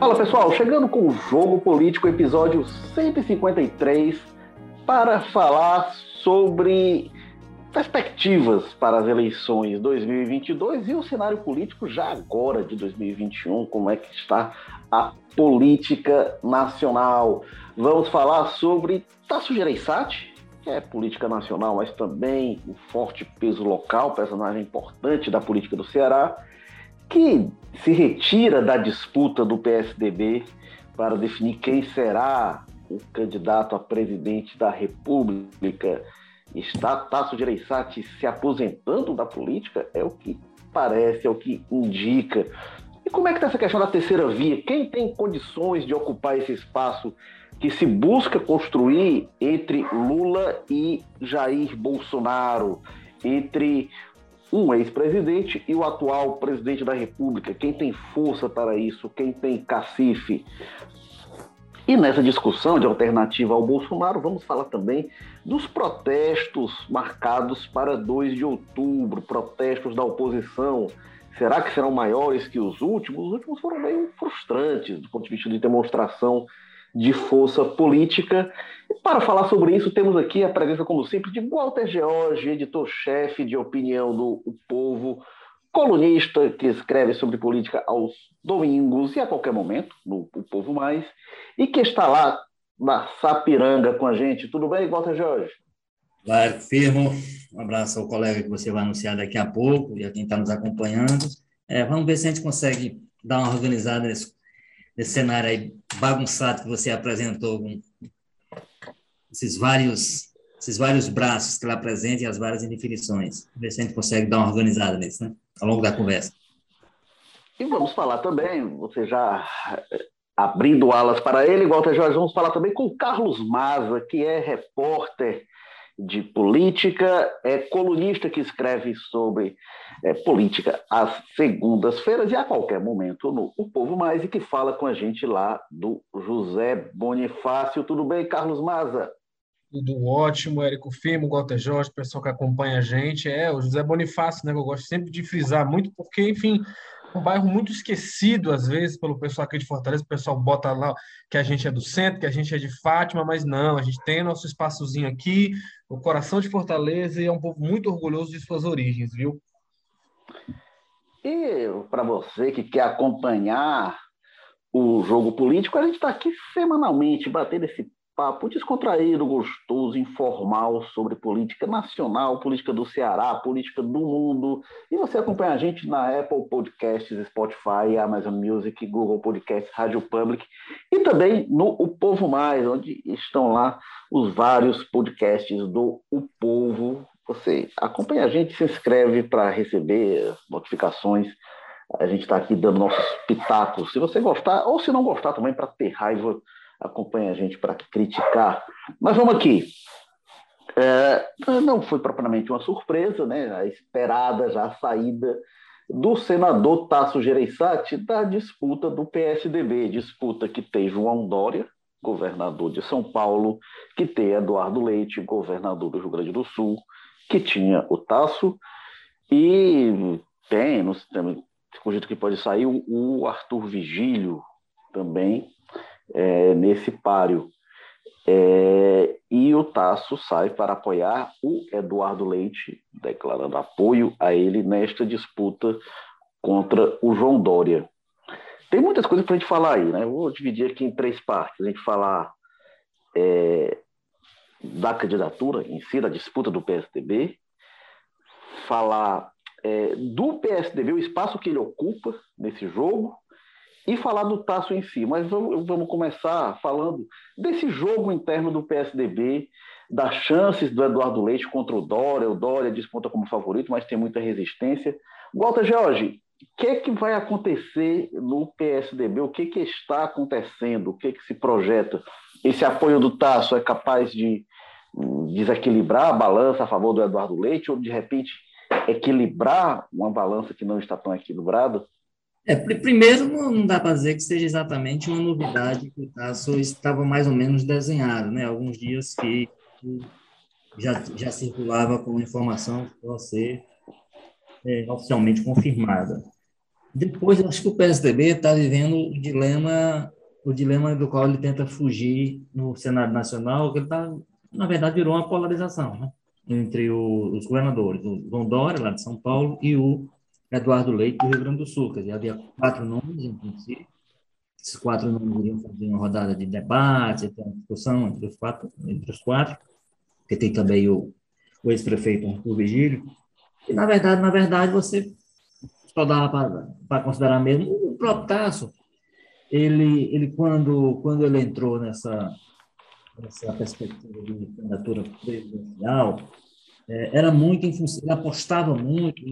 Fala pessoal, chegando com o Jogo Político, episódio 153, para falar sobre perspectivas para as eleições 2022 e o cenário político já agora de 2021, como é que está a política nacional. Vamos falar sobre Tasso Gereissati, que é política nacional, mas também o forte peso local, personagem importante da política do Ceará, que se retira da disputa do PSDB para definir quem será o candidato a presidente da República. Está Tasso Gereissati se aposentando da política? É o que parece, é o que indica. E como é que está essa questão da terceira via? Quem tem condições de ocupar esse espaço que se busca construir entre Lula e Jair Bolsonaro, entre um ex-presidente e o atual presidente da República. Quem tem força para isso? Quem tem cacife? E nessa discussão de alternativa ao Bolsonaro, vamos falar também dos protestos marcados para 2 de outubro, protestos da oposição. Será que serão maiores que os últimos? Os últimos foram meio frustrantes do ponto de vista de demonstração de força política. E para falar sobre isso, temos aqui a presença, como sempre, de Walter George, editor-chefe de opinião do o Povo, colunista que escreve sobre política aos domingos e a qualquer momento, no O Povo Mais, e que está lá na Sapiranga com a gente. Tudo bem, Walter Jorge? Claro, firmo. Um abraço ao colega que você vai anunciar daqui a pouco e a quem está nos acompanhando. É, vamos ver se a gente consegue dar uma organizada nesse esse cenário aí bagunçado que você apresentou, com esses vários, esses vários braços que lá apresenta e as várias indefinições. Ver se a gente consegue dar uma organizada nisso, né? Ao longo da conversa. E vamos falar também, você já eh, abrindo alas para ele, Walter Jorge, vamos falar também com o Carlos Maza, que é repórter de política, é colunista que escreve sobre é, política às segundas-feiras e a qualquer momento no O Povo Mais e que fala com a gente lá do José Bonifácio. Tudo bem, Carlos Maza? Tudo ótimo, Érico Firmo, Walter Jorge, pessoal que acompanha a gente. É, o José Bonifácio, né, eu gosto sempre de frisar muito, porque, enfim, um bairro muito esquecido, às vezes, pelo pessoal aqui de Fortaleza. O pessoal bota lá que a gente é do centro, que a gente é de Fátima, mas não, a gente tem nosso espaçozinho aqui, o coração de Fortaleza, e é um povo muito orgulhoso de suas origens, viu? E para você que quer acompanhar o jogo político, a gente está aqui semanalmente batendo esse papo descontraído, gostoso, informal sobre política nacional, política do Ceará, política do mundo. E você acompanha a gente na Apple Podcasts, Spotify, Amazon Music, Google Podcasts, Rádio Public e também no O Povo Mais, onde estão lá os vários podcasts do O Povo. Você acompanha a gente, se inscreve para receber notificações. A gente está aqui dando nossos pitacos. Se você gostar, ou se não gostar também, para ter raiva acompanha a gente para criticar. Mas vamos aqui. É, não foi propriamente uma surpresa, né? A esperada já a saída do senador Tasso Gereissati da disputa do PSDB, disputa que tem João Dória, governador de São Paulo, que tem Eduardo Leite, governador do Rio Grande do Sul, que tinha o Tasso, e tem, no sistema, cogito que pode sair, o Arthur Vigílio também, é, nesse páreo. É, e o Tasso sai para apoiar o Eduardo Leite, declarando apoio a ele nesta disputa contra o João Dória. Tem muitas coisas para a gente falar aí, né? vou dividir aqui em três partes. A gente falar é, da candidatura em si, da disputa do PSDB, falar é, do PSDB, o espaço que ele ocupa nesse jogo, e falar do Tasso em si. Mas vamos, vamos começar falando desse jogo interno do PSDB, das chances do Eduardo Leite contra o Dória. O Dória desponta como favorito, mas tem muita resistência. Walter George, o que, é que vai acontecer no PSDB? O que, que está acontecendo? O que, que se projeta? Esse apoio do Tasso é capaz de desequilibrar a balança a favor do Eduardo Leite ou, de repente, equilibrar uma balança que não está tão equilibrada? É, primeiro, não dá para dizer que seja exatamente uma novidade que o Tasso estava mais ou menos desenhado, né? Alguns dias que já, já circulava com informação que pode ser é, oficialmente confirmada. Depois, acho que o PSDB está vivendo o dilema, o dilema do qual ele tenta fugir no Senado Nacional, que ele está, na verdade, virou uma polarização, né? entre o, os governadores, o João Dória, lá de São Paulo, e o Eduardo Leite, do Rio Grande do Sul. Quer dizer, havia quatro nomes, em princípio. Esses quatro nomes iriam fazer uma rodada de debate, uma discussão entre os quatro, entre os quatro, porque tem também o, o ex-prefeito Arthur Vigílio. E, na verdade, na verdade, você só dava para considerar mesmo o próprio Tasso. Ele, ele quando, quando ele entrou nessa, nessa perspectiva de candidatura presidencial, é, era muito em função, ele apostava muito,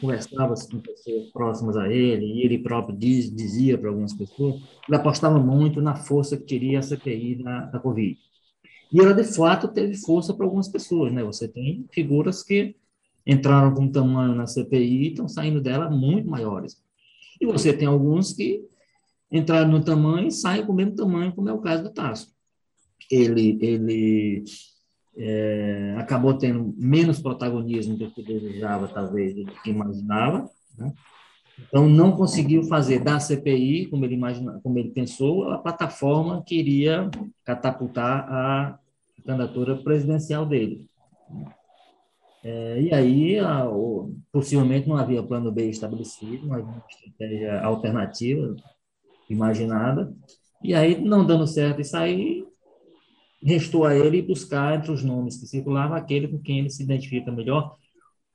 conversava com pessoas próximas a ele, e ele próprio diz, dizia para algumas pessoas, ele apostava muito na força que teria a CPI da, da Covid. E ela, de fato, teve força para algumas pessoas, né? Você tem figuras que entraram com tamanho na CPI e estão saindo dela muito maiores. E você tem alguns que entraram no tamanho e saem com o mesmo tamanho, como é o caso do Tasso. Ele, ele é, acabou tendo menos protagonismo do que desejava, talvez, do que imaginava. Né? Então, não conseguiu fazer da CPI, como ele, imagina, como ele pensou, a plataforma que iria catapultar a candidatura presidencial dele. É, e aí, a, o, possivelmente, não havia plano B estabelecido, não havia estratégia alternativa imaginada. E aí, não dando certo isso aí, restou a ele buscar entre os nomes que circulavam aquele com quem ele se identifica melhor.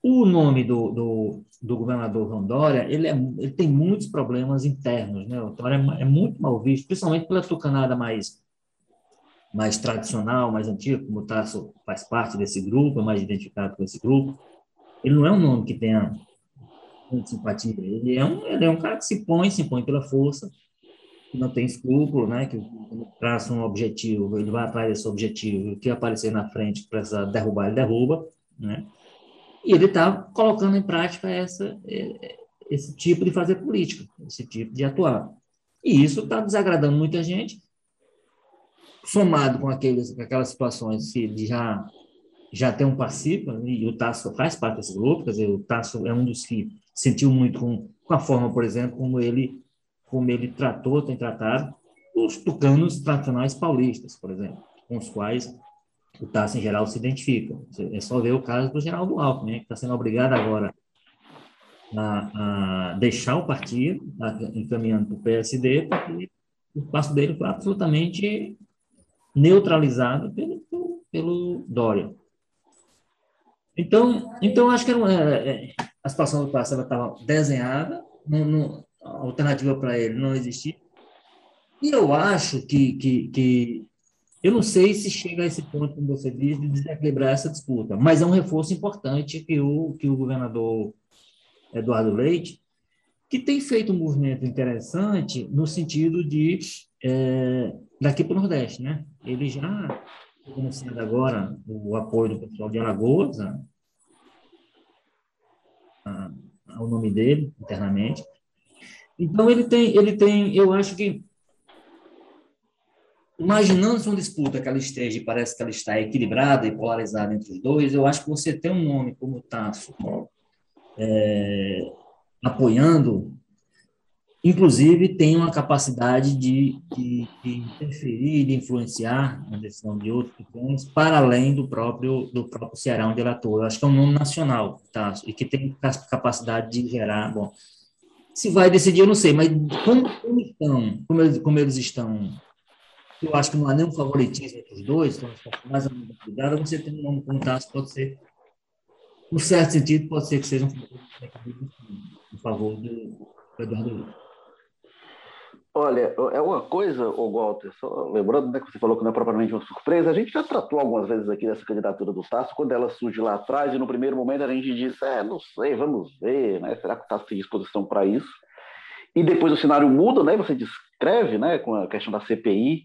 O nome do, do, do governador Rondória, ele, é, ele tem muitos problemas internos, né? O Dória é, é muito mal visto, principalmente pela tucanada mais mais tradicional, mais antigo, como o Tasso faz parte desse grupo, é mais identificado com esse grupo, ele não é um nome que tenha muita simpatia. Ele é um, ele é um cara que se põe, se põe pela força, não tem escrúpulo, né? Que traça um objetivo, ele vai atrás desse objetivo, o que aparecer na frente para derrubar, ele derruba, né? E ele está colocando em prática essa, esse tipo de fazer política, esse tipo de atuar. E isso está desagradando muita gente, somado com aqueles, aquelas situações que ele já, já tem um participa, e o Tasso faz parte desse grupo, quer dizer, o Tasso é um dos que sentiu muito com, com a forma, por exemplo, como ele, como ele tratou, tem tratado os tucanos tradicionais paulistas, por exemplo, com os quais o Tasso, em geral, se identifica. É só ver o caso do Geraldo Alckmin, né, que está sendo obrigado agora a, a deixar o partido, encaminhando para o PSD, porque o passo dele foi absolutamente neutralizado pelo, pelo, pelo Dória. Então, então acho que era uma, é, é, a situação do passado estava desenhada, não, não, alternativa para ele não existia. E eu acho que, que, que, eu não sei se chega a esse ponto, como você diz, de desequilibrar essa disputa, mas é um reforço importante que o, que o governador Eduardo Leite, que tem feito um movimento interessante no sentido de é, daqui para o Nordeste, né? Ele já começando agora o apoio do pessoal de Alagoas ao nome dele internamente. Então ele tem, ele tem, eu acho que imaginando-se uma disputa que ela esteja, e parece que ela está equilibrada e polarizada entre os dois, eu acho que você tem um nome como Tasso é, apoiando inclusive tem uma capacidade de, de, de, interferir, de influenciar na decisão de outros para além do próprio do próprio Ceará onde ele atua. Eu acho que é um nome nacional, tá? E que tem capacidade de gerar, bom, se vai decidir eu não sei, mas como, como estão, como eles, como eles estão, eu acho que não há nenhum favoritismo entre os dois, então mais a cuidado, você tem um nome como Tasso, pode ser, no certo sentido, pode ser que seja um favor do Eduardo Lula. Olha, é uma coisa, o Walter, só lembrando né, que você falou que não é propriamente uma surpresa, a gente já tratou algumas vezes aqui dessa candidatura do Tasso, quando ela surge lá atrás, e no primeiro momento a gente disse, é, não sei, vamos ver, né? Será que o Tasso tem disposição para isso? E depois o cenário muda, né? Você descreve, né, com a questão da CPI,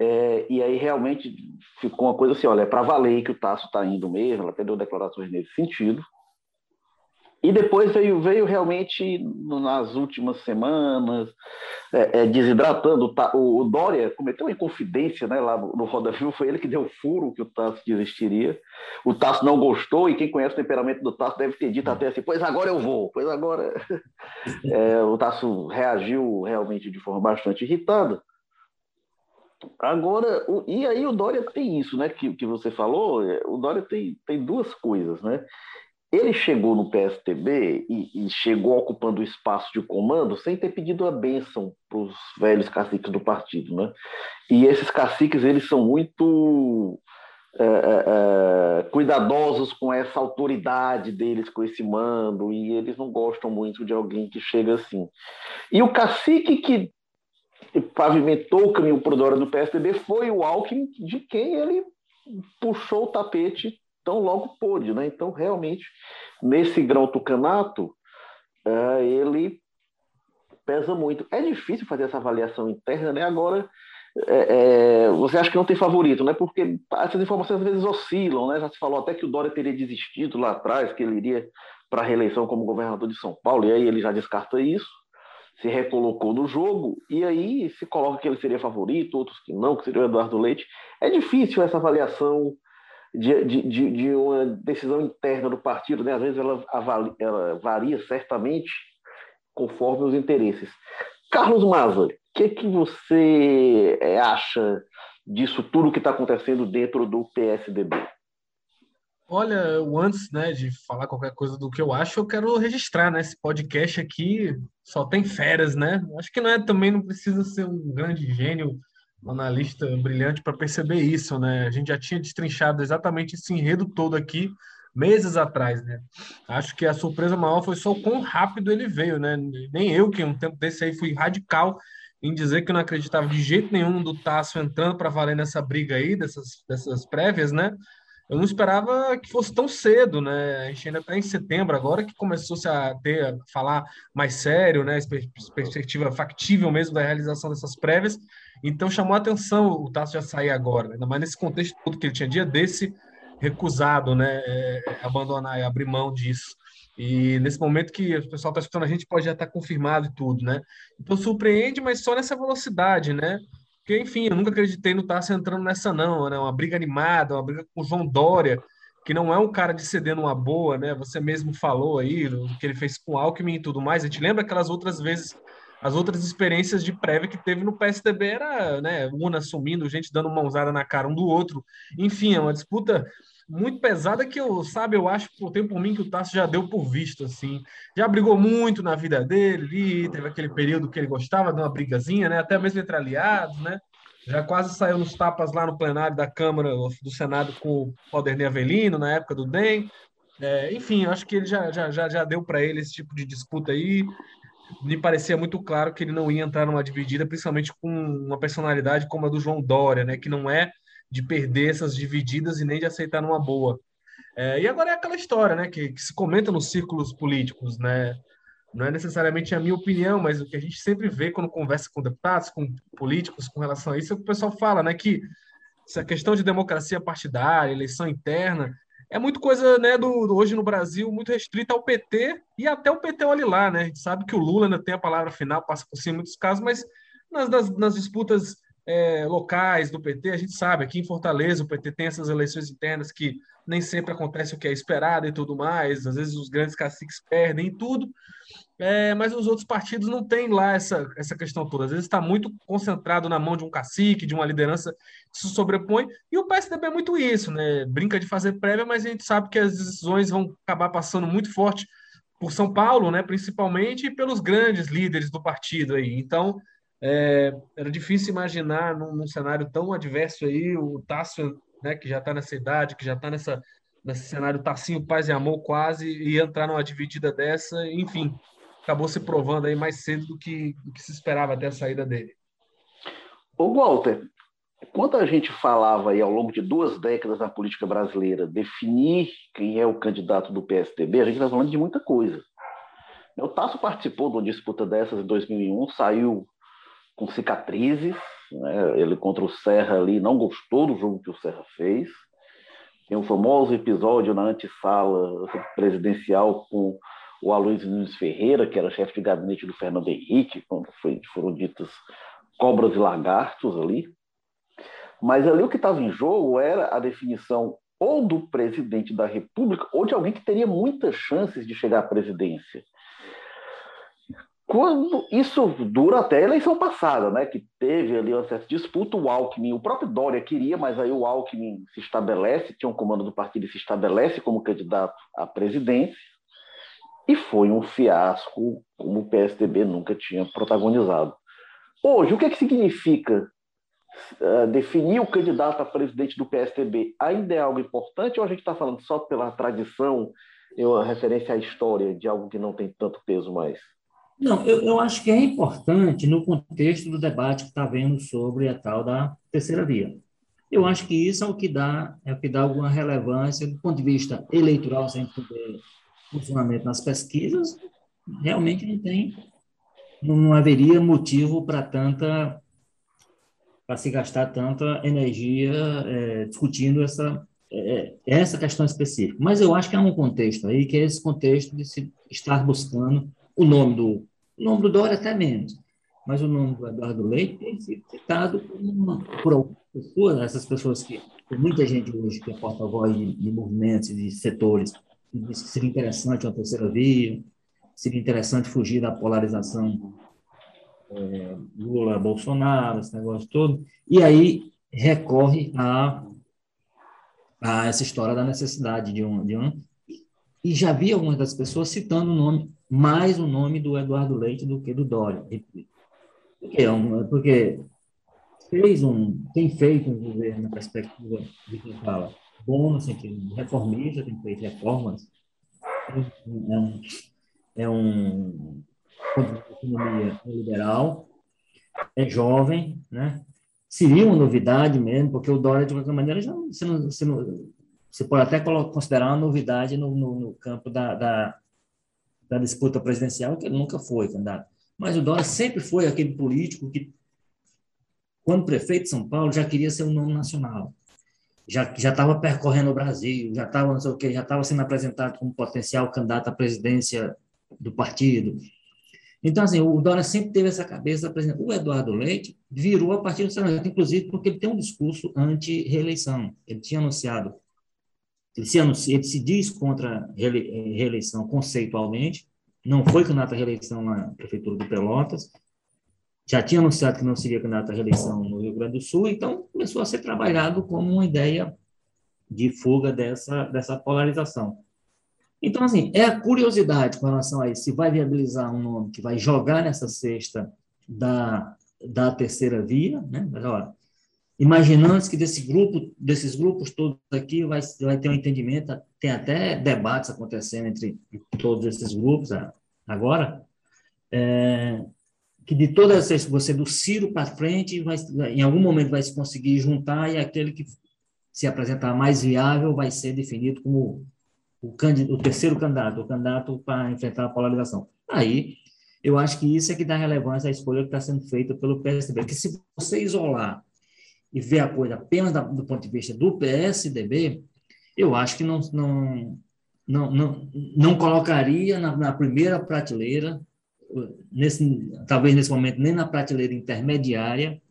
é, e aí realmente ficou uma coisa assim, olha, é para valer que o Tasso está indo mesmo, ela até deu declarações nesse sentido. E depois veio, veio realmente, nas últimas semanas, é, é, desidratando. O, o, Dória cometeu uma inconfidência né, lá no, no Roda Viva, foi ele que deu furo que o Tasso desistiria. O Tasso não gostou, e quem conhece o temperamento do Tasso deve ter dito até assim: pois agora eu vou, pois agora. É, o Tasso reagiu realmente de forma bastante irritada. Agora, o, e aí o Dória tem isso, né, que, que você falou, é, o Dória tem, tem duas coisas, né? Ele chegou no PSTB e, e, chegou ocupando o espaço de comando sem ter pedido a bênção para os velhos caciques do partido, né? E esses caciques eles são muito é, é, é, cuidadosos com essa autoridade deles, com esse mando, e eles não gostam muito de alguém que chega assim. E o cacique que pavimentou o caminho para o Dória do PSDB foi o Alckmin, de quem ele puxou o tapete tão logo pôde. Né? Então, realmente, nesse grão tucanato, é, ele pesa muito. É difícil fazer essa avaliação interna, né? Agora, é, é, você acha que não tem favorito, né? Porque essas informações às vezes oscilam, né? Já se falou até que o Dória teria desistido lá atrás, que ele iria para a reeleição como governador de São Paulo, e aí ele já descarta isso, se recolocou no jogo, e aí se coloca que ele seria favorito, outros que não, que seria o Eduardo Leite. É difícil essa avaliação de, de, de, uma decisão interna do partido, né? às vezes ela, ela varia certamente conforme os interesses. Carlos Maza, o que, que você eh, acha disso tudo que está acontecendo dentro do PSDB? Olha, antes né, de falar qualquer coisa do que eu acho, eu quero registrar, né? Esse podcast aqui só tem férias, né? Acho que não é também não precisa ser um grande gênio um analista brilhante para perceber isso, né? A gente já tinha destrinchado exatamente esse enredo todo aqui meses atrás, né? Acho que a surpresa maior foi só o quão rápido ele veio, né? Nem eu, que um tempo desse aí fui radical em dizer que não acreditava de jeito nenhum do Tasso entrando para valer nessa briga aí, dessas, dessas prévias, né? Eu não esperava que fosse tão cedo, né? A gente ainda está em setembro agora que começou -se a ter a falar mais sério, né? Perspectiva factível mesmo da realização dessas prévias. Então chamou a atenção o Tasso já sair agora, né? mais nesse contexto todo que ele tinha dia desse recusado, né? É, é abandonar, abrir mão disso. E nesse momento que o pessoal está escutando a gente pode já estar tá confirmado e tudo, né? Então surpreende, mas só nessa velocidade, né? Porque, enfim, eu nunca acreditei no Tasso entrando nessa, não, né? Uma briga animada, uma briga com o João Dória, que não é um cara de ceder numa boa, né? Você mesmo falou aí, o que ele fez com o Alckmin e tudo mais. A gente lembra aquelas outras vezes, as outras experiências de prévia que teve no PSDB era, né? Una assumindo, gente dando mãozada na cara um do outro. Enfim, é uma disputa muito pesada que eu, sabe, eu acho por tempo por mim que o Tasso já deu por visto, assim. Já brigou muito na vida dele, teve aquele período que ele gostava de uma brigazinha, né? Até mesmo entre aliados, né? Já quase saiu nos tapas lá no plenário da Câmara do Senado com o Alderney Avelino, na época do DEM. É, enfim, acho que ele já, já, já, já deu para ele esse tipo de disputa aí. Me parecia muito claro que ele não ia entrar numa dividida, principalmente com uma personalidade como a do João Dória, né? Que não é de perder essas divididas e nem de aceitar numa boa. É, e agora é aquela história, né, que, que, se comenta nos círculos políticos, né? Não é necessariamente a minha opinião, mas o que a gente sempre vê quando conversa com deputados, com políticos, com relação a isso, é o que o pessoal fala, né, que essa questão de democracia partidária, eleição interna, é muito coisa, né, do, do, hoje no Brasil, muito restrita ao PT e até o PT olha lá, né? A gente sabe que o Lula ainda tem a palavra final, passa por cima em muitos casos, mas nas, nas, nas disputas é, locais do PT, a gente sabe, aqui em Fortaleza o PT tem essas eleições internas que nem sempre acontece o que é esperado e tudo mais, às vezes os grandes caciques perdem e tudo, é, mas os outros partidos não têm lá essa, essa questão toda, às vezes está muito concentrado na mão de um cacique, de uma liderança que se sobrepõe, e o PSDB é muito isso, né? brinca de fazer prévia, mas a gente sabe que as decisões vão acabar passando muito forte por São Paulo, né, principalmente, e pelos grandes líderes do partido aí, então é, era difícil imaginar num, num, cenário tão adverso aí o Tássio, né, que já está nessa idade, que já está nessa nesse cenário Tassinho Paz e Amor quase e entrar numa dividida dessa, enfim, acabou se provando aí mais cedo do que, do que se esperava até a saída dele. Ô Walter, quando a gente falava aí ao longo de duas décadas na política brasileira definir quem é o candidato do PSDB, a gente está falando de muita coisa. O Tasso participou de uma disputa dessas em 2001, saiu com cicatrizes. Né? Ele contra o Serra ali não gostou do jogo que o Serra fez. Tem um famoso episódio na antessala presidencial com o Aloysio Nunes Ferreira, que era chefe de gabinete do Fernando Henrique, quando foi, foram ditas cobras e lagartos ali. Mas ali o que estava em jogo era a definição ou do presidente da República ou de alguém que teria muitas chances de chegar à presidência. Quando isso dura até a eleição passada, né, que teve ali uma certa disputa, o Alckmin, o próprio Dória queria, mas aí o Alckmin se estabelece, tinha um comando do partido e se estabelece como candidato à presidência, e foi um fiasco como o PSDB nunca tinha protagonizado. Hoje, o que, é que significa uh, definir o candidato a presidente do PSDB? Ainda é algo importante ou a gente está falando só pela tradição, uma referência à história de algo que não tem tanto peso mais? Não, eu, eu acho que é importante no contexto do debate que está havendo sobre a tal da terceira via. Eu acho que isso é o que dá, é o que dá alguma relevância do ponto de vista eleitoral, sem poder funcionamento nas pesquisas, realmente não tem, não haveria motivo para tanta, para se gastar tanta energia é, discutindo essa é, essa questão específica. Mas eu acho que há um contexto aí que é esse contexto de se estar buscando o nome do, o nome do Dória até menos, mas o nome do Eduardo Leite tem sido citado por, uma, por algumas pessoas, essas pessoas que, tem muita gente hoje que é porta-voz de, de movimentos e de setores, que diz que seria interessante uma terceira via, seria interessante fugir da polarização é, Lula-Bolsonaro, esse negócio todo, e aí recorre a, a essa história da necessidade de um, de um e já vi algumas das pessoas citando o nome, mais o nome do Eduardo Leite do que do Dória. Por quê? Porque fez um, tem feito um governo na perspectiva de quem fala bom no sentido de reformista, tem feito reformas, é um, é um economia liberal, é jovem, né? Seria uma novidade mesmo, porque o Dória, de qualquer maneira, já, você, não, você, não, você pode até considerar uma novidade no, no, no campo da, da, da, disputa presidencial, que ele nunca foi candidato. Mas o Dória sempre foi aquele político que, quando prefeito de São Paulo, já queria ser um nome nacional. Já estava percorrendo o Brasil, já estava não sei o quê, já estava sendo apresentado como potencial candidato à presidência do partido. Então, assim, o Dória sempre teve essa cabeça. O Eduardo Leite virou a partir do Senado, inclusive porque ele tem um discurso anti-reeleição. Ele tinha anunciado ele se, ele se diz contra reeleição conceitualmente, não foi candidato à reeleição na Prefeitura de Pelotas, já tinha anunciado que não seria candidato à reeleição no Rio Grande do Sul, então começou a ser trabalhado como uma ideia de fuga dessa, dessa polarização. Então, assim, é a curiosidade com relação a isso, se vai viabilizar um nome que vai jogar nessa cesta da, da terceira via, né? Mas, olha, imaginando que desse grupo, desses grupos todos aqui vai, vai ter um entendimento, tem até debates acontecendo entre todos esses grupos agora, é, que de todas essas, você do Ciro para frente, vai, em algum momento vai se conseguir juntar e aquele que se apresentar mais viável vai ser definido como o, o terceiro candidato, o candidato para enfrentar a polarização. Aí, eu acho que isso é que dá relevância à escolha que está sendo feita pelo PSDB, que se você isolar e ver a coisa apenas do ponto de vista do PSDB, eu acho que não, não, não, não, não colocaria na, na primeira prateleira, nesse, talvez nesse momento nem na prateleira intermediária,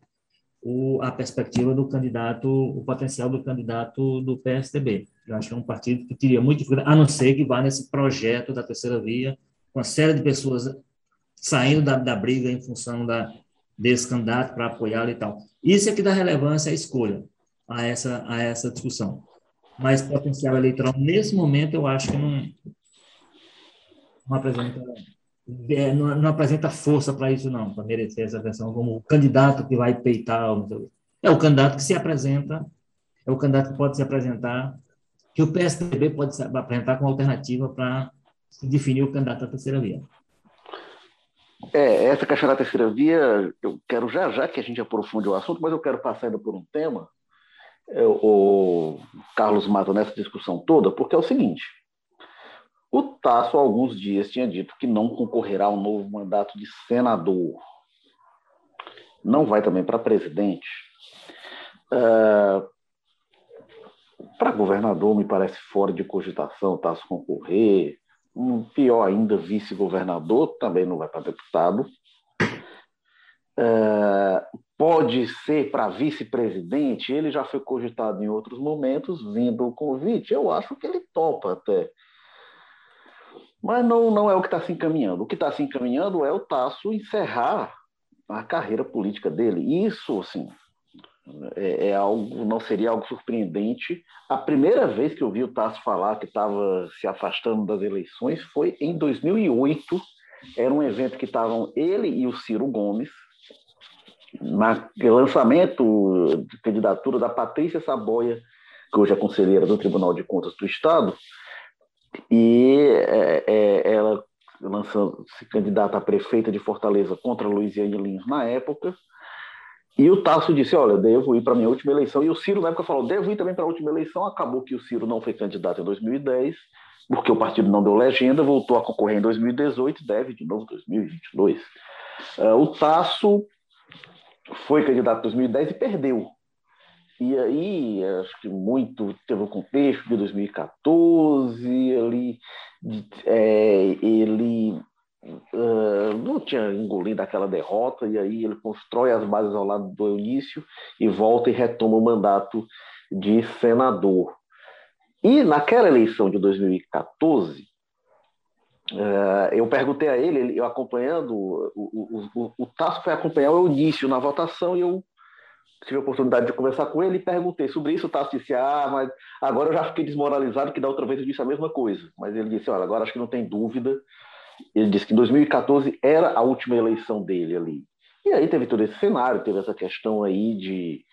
o, a perspectiva do candidato, o potencial do candidato do PSDB. Eu acho que é um partido que teria muito dificuldade, a não ser que vá nesse projeto da terceira via, com uma série de pessoas saindo da, da briga em função da, desse candidato para apoiá-lo e tal. Isso é que dá relevância à escolha, a essa, a essa discussão. Mas potencial eleitoral, nesse momento, eu acho que não, não apresenta é, não, não, apresenta força para isso, não, para merecer essa versão como o candidato que vai peitar. É o candidato que se apresenta, é o candidato que pode se apresentar, que o PSDB pode se apresentar como alternativa para definir o candidato à terceira via. É, essa questão da terceira via, eu quero já já que a gente aprofunde o assunto, mas eu quero passar ainda por um tema, é, o Carlos Mata nessa discussão toda, porque é o seguinte: o Tasso, há alguns dias, tinha dito que não concorrerá ao novo mandato de senador. Não vai também para presidente. Uh, para governador, me parece fora de cogitação o Tasso concorrer um pior ainda, vice-governador, também não vai para deputado. É, pode ser para vice-presidente, ele já foi cogitado em outros momentos, vindo o convite, eu acho que ele topa até. Mas não, não é o que está se encaminhando. O que está se encaminhando é o Tasso encerrar a carreira política dele. Isso, assim, é, é, algo, não seria algo surpreendente. A primeira vez que eu vi o Tasso falar que estava se afastando das eleições foi em 2008. Era um evento que estavam ele e o Ciro Gomes, no lançamento de candidatura da Patrícia Saboia, que hoje é conselheira do Tribunal de Contas do Estado, e é, é, ela lançando se candidata a prefeita de Fortaleza contra Luiziane Lins na época, e o Tasso disse: Olha, devo ir para a minha última eleição. E o Ciro, na época, falou: Devo ir também para a última eleição. Acabou que o Ciro não foi candidato em 2010, porque o partido não deu legenda, voltou a concorrer em 2018 deve de novo em 2022. Uh, o Tasso foi candidato em 2010 e perdeu. E aí, acho que muito teve um contexto de 2014, ali, é, ele não tinha engolido aquela derrota, e aí ele constrói as bases ao lado do Eunício e volta e retoma o mandato de senador. E naquela eleição de 2014, uh, eu perguntei a ele, eu acompanhando, o, o, o, o Tasso foi acompanhar o Eunício na votação e eu tive a oportunidade de conversar com ele e perguntei sobre isso. O Tasso disse: Ah, mas agora eu já fiquei desmoralizado, que da outra vez eu disse a mesma coisa. Mas ele disse: Olha, agora acho que não tem dúvida ele disse que 2014 era a última eleição dele ali. E aí teve todo esse cenário, teve essa questão aí de,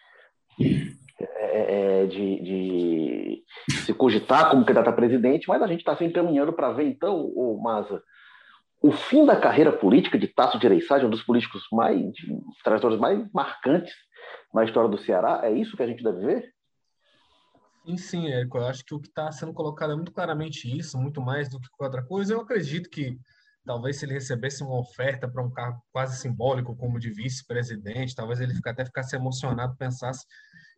é, é de, de, se cogitar como candidato a presidente, mas a gente está se encaminhando para ver, então, o Maza, o fim da carreira política de Tasso de Ereissage, um dos políticos mais, de, trajetores mais marcantes na história do Ceará, é isso que a gente deve ver? Sim, sim, Érico. Eu acho que o que está sendo colocado é muito claramente isso, muito mais do que outra coisa. Eu acredito que talvez se ele recebesse uma oferta para um cargo quase simbólico como de vice-presidente, talvez ele até ficasse emocionado, pensasse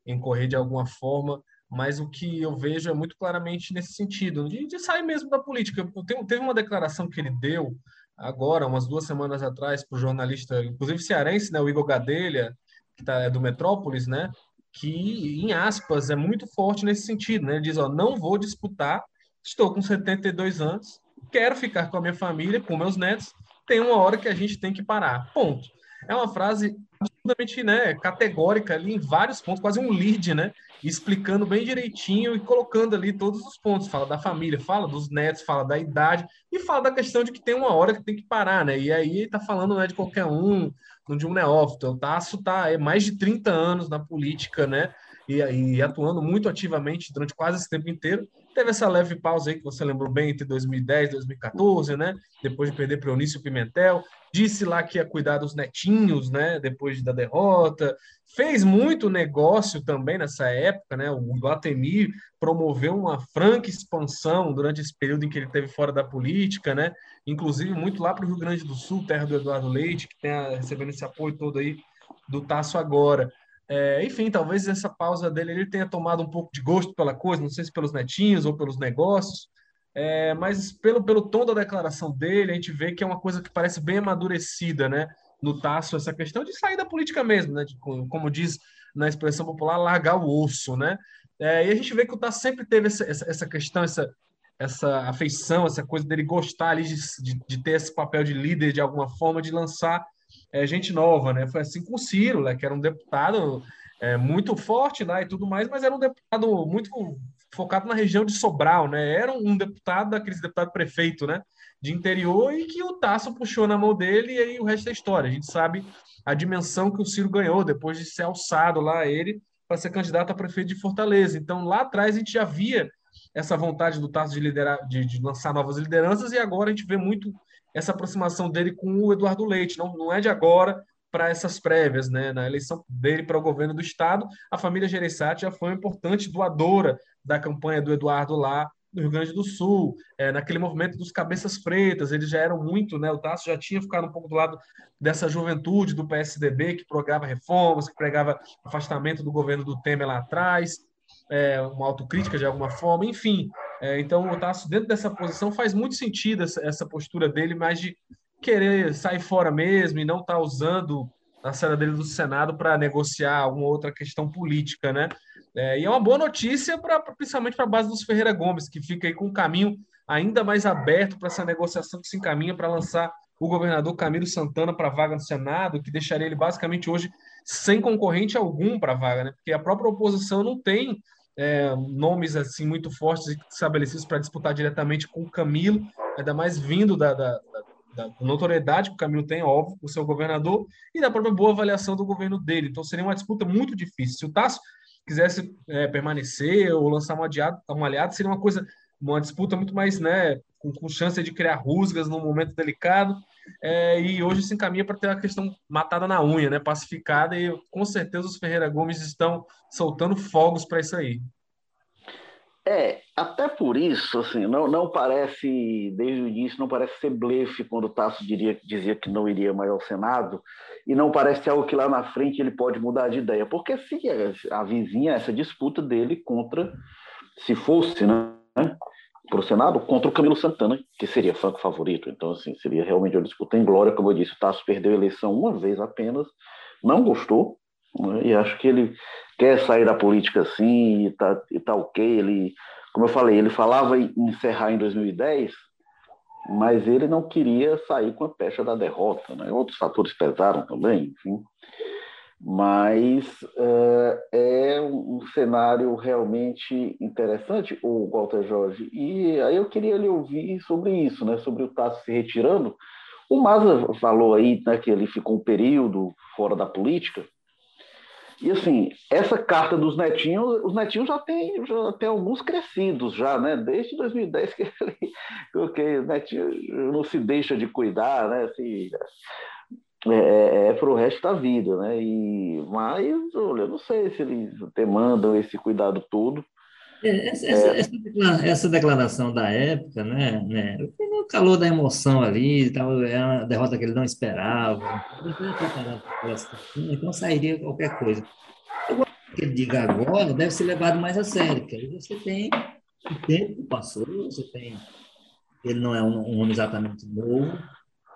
em correr de alguma forma, mas o que eu vejo é muito claramente nesse sentido, de, de sair mesmo da política. Tenho, teve uma declaração que ele deu agora, umas duas semanas atrás, para o jornalista, inclusive cearense, né, o Igor Gadelha, que tá, é do Metrópolis, né, que, em aspas, é muito forte nesse sentido. Né? Ele diz: ó, não vou disputar, estou com 72 anos, quero ficar com a minha família, com meus netos, tem uma hora que a gente tem que parar. Ponto. É uma frase absolutamente né, categórica ali em vários pontos, quase um lead, né? Explicando bem direitinho e colocando ali todos os pontos. Fala da família, fala dos netos, fala da idade e fala da questão de que tem uma hora que tem que parar, né? E aí tá falando né, de qualquer um, de um neófito. O Tasso tá é mais de 30 anos na política, né? E, e atuando muito ativamente durante quase esse tempo inteiro. Teve essa leve pausa aí que você lembrou bem entre 2010 e 2014, né? Depois de perder para o Onício Pimentel. Disse lá que ia cuidar dos netinhos, né? Depois da derrota. Fez muito negócio também nessa época, né? O Guatemi promoveu uma franca expansão durante esse período em que ele esteve fora da política, né? Inclusive muito lá para o Rio Grande do Sul, terra do Eduardo Leite, que tem recebendo esse apoio todo aí do Tasso agora. É, enfim, talvez essa pausa dele ele tenha tomado um pouco de gosto pela coisa, não sei se pelos netinhos ou pelos negócios, é, mas pelo, pelo tom da declaração dele, a gente vê que é uma coisa que parece bem amadurecida, né? No Tasso, essa questão de sair da política mesmo, né? De, como diz na expressão popular, largar o osso, né? É, e a gente vê que o Tasso sempre teve essa, essa, essa questão, essa, essa afeição, essa coisa dele gostar ali de, de, de, ter esse papel de líder de alguma forma, de lançar é, gente nova, né? Foi assim com o Ciro, né, que era um deputado é, muito forte lá e tudo mais, mas era um deputado muito focado na região de Sobral, né? Era um deputado daqueles deputado prefeito, né? De interior e que o Tasso puxou na mão dele e aí o resto é história. A gente sabe a dimensão que o Ciro ganhou depois de ser alçado lá ele para ser candidato a prefeito de Fortaleza. Então lá atrás a gente já via essa vontade do Tasso de liderar, de, de lançar novas lideranças e agora a gente vê muito essa aproximação dele com o Eduardo Leite. Não, não é de agora para essas prévias, né? Na eleição dele para o governo do estado, a família Gereissati já foi uma importante doadora da campanha do Eduardo lá no Rio Grande do Sul, é, naquele movimento dos cabeças pretas, eles já eram muito, né? O Tasso já tinha ficado um pouco do lado dessa juventude do PSDB que pregava reformas, que pregava afastamento do governo do Temer lá atrás. É, uma autocrítica de alguma forma, enfim. É, então, o Tasso, dentro dessa posição, faz muito sentido essa, essa postura dele, mas de querer sair fora mesmo e não estar tá usando a cena dele do Senado para negociar alguma outra questão política, né? É, e é uma boa notícia, pra, principalmente para a base dos Ferreira Gomes, que fica aí com um caminho ainda mais aberto para essa negociação que se encaminha para lançar o governador Camilo Santana para vaga no Senado, que deixaria ele basicamente hoje sem concorrente algum para a vaga, né? Porque a própria oposição não tem é, nomes assim muito fortes e estabelecidos para disputar diretamente com o Camilo, ainda mais vindo da, da, da, da notoriedade que o Camilo tem, óbvio, o seu governador, e da própria boa avaliação do governo dele. Então seria uma disputa muito difícil. Se o Tasso quisesse é, permanecer ou lançar um aliado, um aliado, seria uma coisa, uma disputa muito mais, né, com, com chance de criar rusgas num momento delicado. É, e hoje se encaminha para ter a questão matada na unha, né, pacificada, e com certeza os Ferreira Gomes estão soltando fogos para isso aí. É, até por isso, assim, não, não parece, desde o início, não parece ser blefe quando o Tasso diria, dizia que não iria mais ao Senado, e não parece algo que lá na frente ele pode mudar de ideia, porque se a vizinha, essa disputa dele contra, se fosse, né, para o Senado, contra o Camilo Santana, que seria franco favorito, então, assim, seria realmente uma disputa em glória, como eu disse, o Tasso perdeu a eleição uma vez apenas, não gostou, né, e acho que ele quer sair da política assim e tá, e tá ok. Ele, como eu falei, ele falava em encerrar em 2010, mas ele não queria sair com a pecha da derrota. Né? Outros fatores pesaram também, enfim. Mas uh, é um cenário realmente interessante, o Walter Jorge. E aí eu queria lhe ouvir sobre isso, né? sobre o Tasso se retirando. O Maza falou aí né, que ele ficou um período fora da política. E assim, essa carta dos netinhos, os netinhos já têm já tem alguns crescidos já, né? Desde 2010 que ele, o netinho não se deixa de cuidar, né? Assim, é, é, é para o resto da vida, né? E, mas, olha, eu não sei se eles demandam esse cuidado todo. É, essa, é. essa, essa, declaração da época, né, né, o calor da emoção ali, tal, é uma derrota que ele não esperava, então sairia qualquer coisa. O que ele diga agora deve ser levado mais a sério, porque aí você tem o tempo que passou, você tem. Ele não é um, um homem exatamente novo,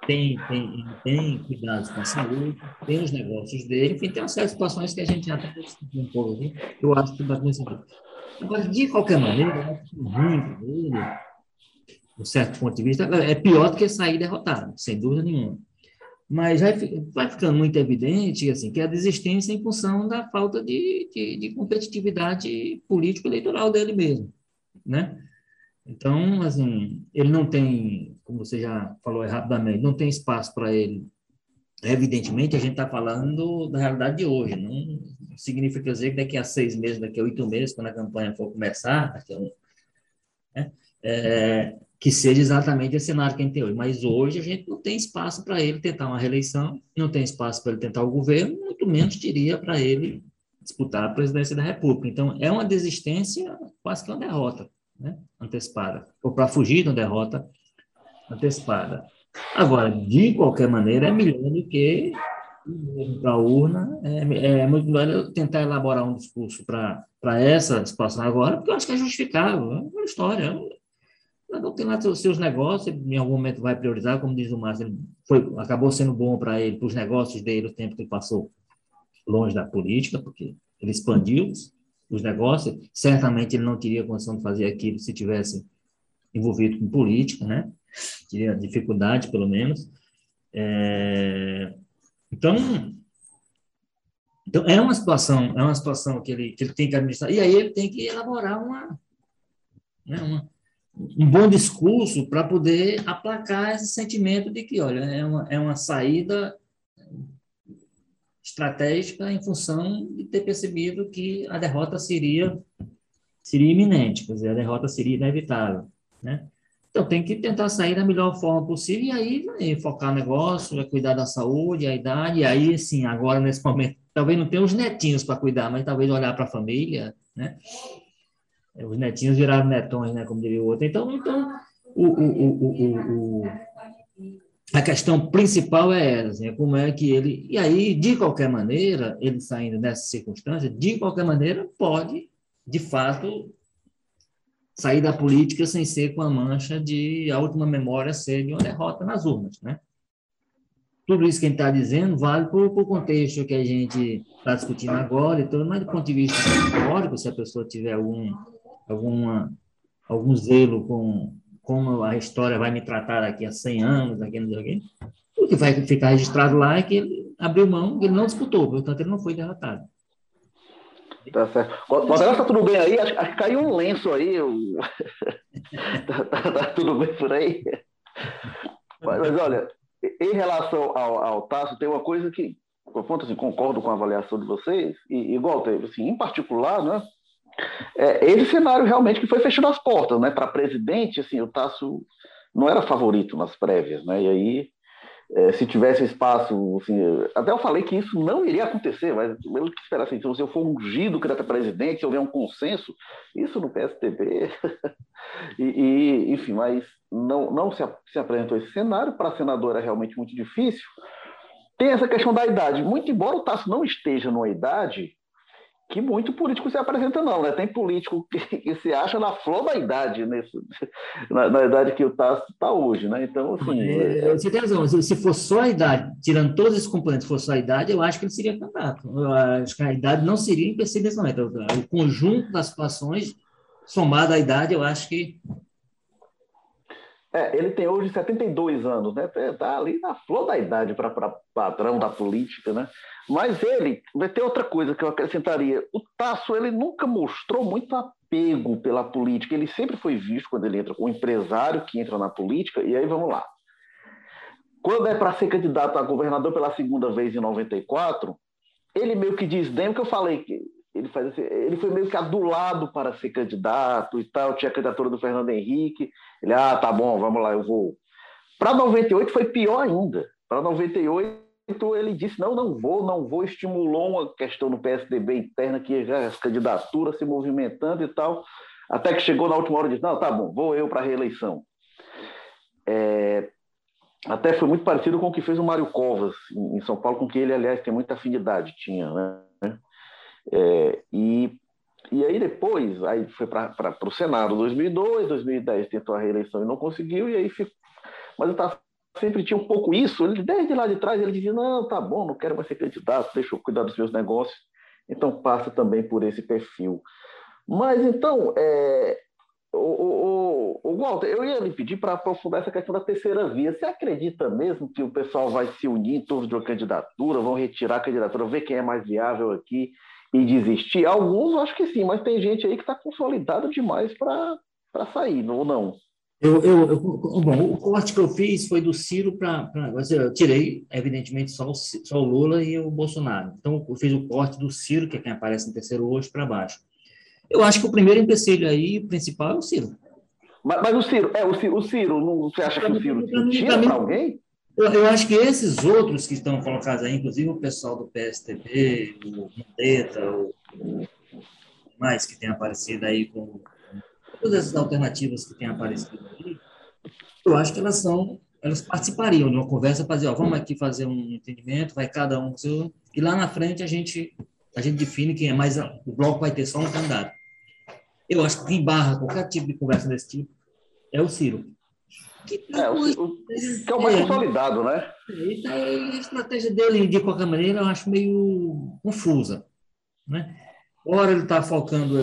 tem, tem, tem cuidados com a saúde, tem os negócios dele, enfim, tem uma série de situações que a gente já está discutindo um pouco aqui, eu acho que bastante sentido. Agora, de qualquer maneira, eu acho ruim para ele, de um certo ponto de vista, é pior do que sair derrotado, sem dúvida nenhuma. Mas vai ficando muito evidente assim, que a desistência é em função da falta de, de, de competitividade político-eleitoral dele mesmo. Né? Então, assim, ele não tem, como você já falou rapidamente, não tem espaço para ele. Evidentemente, a gente está falando da realidade de hoje, não significa dizer que daqui a seis meses, daqui a oito meses, quando a campanha for começar, daqui a um, né, é, que seja exatamente esse cenário que a gente tem hoje. Mas hoje a gente não tem espaço para ele tentar uma reeleição, não tem espaço para ele tentar o governo, muito menos diria para ele disputar a presidência da República. Então, é uma desistência, quase que uma derrota né? antecipada, ou para fugir de uma derrota antecipada. Agora, de qualquer maneira, é melhor do que para a urna, é, é, muito melhor tentar elaborar um discurso para essa situação agora, porque eu acho que é justificável, é uma história, não tem lá seus, seus negócios, em algum momento vai priorizar, como diz o Márcio, foi, acabou sendo bom para ele, para os negócios dele, o tempo que ele passou longe da política, porque ele expandiu os negócios, certamente ele não teria condição de fazer aquilo se tivesse envolvido com política, né? Teria dificuldade, pelo menos. É... Então, então, é uma situação, é uma situação que ele, que ele tem que administrar, e aí ele tem que elaborar uma, né, uma um bom discurso para poder aplacar esse sentimento de que, olha, é uma, é uma saída estratégica em função de ter percebido que a derrota seria seria iminente, quer dizer, a derrota seria inevitável, né? Então tem que tentar sair da melhor forma possível e aí vai focar no negócio, cuidar da saúde, a idade, e aí sim, agora nesse momento, talvez não tenha os netinhos para cuidar, mas talvez olhar para a família, né? Os netinhos viraram netões, né, como diria o outro. Então, então o, o, o, o, a questão principal é essa, é como é que ele... E aí, de qualquer maneira, ele saindo dessa circunstância, de qualquer maneira, pode de fato, sair da política sem ser com a mancha de a última memória ser de uma derrota nas urnas, né? Tudo isso que a gente está dizendo vale para o contexto que a gente está discutindo agora, então, mas do ponto de vista histórico, se a pessoa tiver algum, alguma, algum zelo com como a história vai me tratar daqui a 100 anos, daqui a não sei o o que vai ficar registrado lá é que ele abriu mão, ele não disputou, portanto, ele não foi derrotado. Tá certo. Guadará, tá tudo bem aí? Acho, acho, que caiu um lenço aí. tá, tá, tá, tudo bem por aí? Mas, mas olha, em relação ao, ao Tasso, tem uma coisa que, ponto, assim, concordo com a avaliação de vocês, e igual assim, em particular, né? É, esse cenário realmente que foi fechando as portas, né? Para presidente, assim, o Tasso não era favorito nas prévias, né? E aí é, se tivesse espaço, assim, até eu falei que isso não iria acontecer, mas eu que esperar assim, se eu for ungido candidato a presidente, se houver um consenso, isso no PSDB, e, e, enfim, mas não, não se, se apresentou esse cenário, para senador é realmente muito difícil. Tem essa questão da idade, muito embora o Tasso não esteja numa idade que muito político se apresenta, não, né? Tem político que, que se acha na flor da idade, nesse, na, na idade que o Tasso está hoje, né? Então, assim. É, é... Você tem razão, se for só a idade, tirando todos esses componentes, se for só a idade, eu acho que ele seria candidato. Eu acho que a idade não seria empecilho nesse momento. O conjunto das situações, somado à idade, eu acho que é, ele tem hoje 72 anos, né? Está ali na flor da idade para padrão da política, né? Mas ele, vai ter outra coisa que eu acrescentaria. O Tasso, ele nunca mostrou muito apego pela política. Ele sempre foi visto, quando ele entra, como um empresário que entra na política. E aí, vamos lá. Quando é para ser candidato a governador pela segunda vez em 94, ele meio que diz, desdém que eu falei que ele, faz assim, ele foi meio que adulado para ser candidato e tal, tinha a candidatura do Fernando Henrique. Ele, ah, tá bom, vamos lá, eu vou. Para 98 foi pior ainda. Para 98 ele disse, não, não vou, não vou, estimulou uma questão no PSDB interna que já as candidaturas se movimentando e tal, até que chegou na última hora e disse, não, tá bom, vou eu para a reeleição. É, até foi muito parecido com o que fez o Mário Covas em São Paulo, com que ele, aliás, tem muita afinidade, tinha, né? É, e, e aí depois, aí foi para o Senado 2002, 2010 tentou a reeleição e não conseguiu, e aí ficou. Mas eu sempre tinha um pouco isso, ele, desde lá de trás ele dizia, não, tá bom, não quero mais ser candidato, deixa eu cuidar dos meus negócios. Então passa também por esse perfil. Mas então, é, o, o, o, Walter, eu ia lhe pedir para aprofundar essa questão da terceira via. Você acredita mesmo que o pessoal vai se unir em torno de uma candidatura, vão retirar a candidatura, ver quem é mais viável aqui e desistir? Alguns acho que sim, mas tem gente aí que está consolidado demais para sair, ou não? Eu, eu, eu, bom, o corte que eu fiz foi do Ciro para. Eu tirei, evidentemente, só o, só o Lula e o Bolsonaro. Então, eu fiz o corte do Ciro, que é quem aparece no terceiro hoje, para baixo. Eu acho que o primeiro empecilho aí, o principal, é o Ciro. Mas, mas o Ciro, é, o Ciro, o Ciro não, você acha que o Ciro tira para alguém? Eu, eu, acho que esses outros que estão colocados aí, inclusive o pessoal do PSTB, o Mandetta, o, o mais que tem aparecido aí com todas essas alternativas que têm aparecido aí, eu acho que elas são, elas participariam de uma conversa para dizer, ó, vamos aqui fazer um entendimento, vai cada um seu, e lá na frente a gente a gente define quem é mais, o bloco vai ter só um candidato. Eu acho que quem barra qualquer tipo de conversa desse tipo é o Ciro. Que, é, o, o, que é o mais é, consolidado, né? Tá, a estratégia dele, de qualquer maneira, eu acho meio confusa. Né? Ora ele está focando o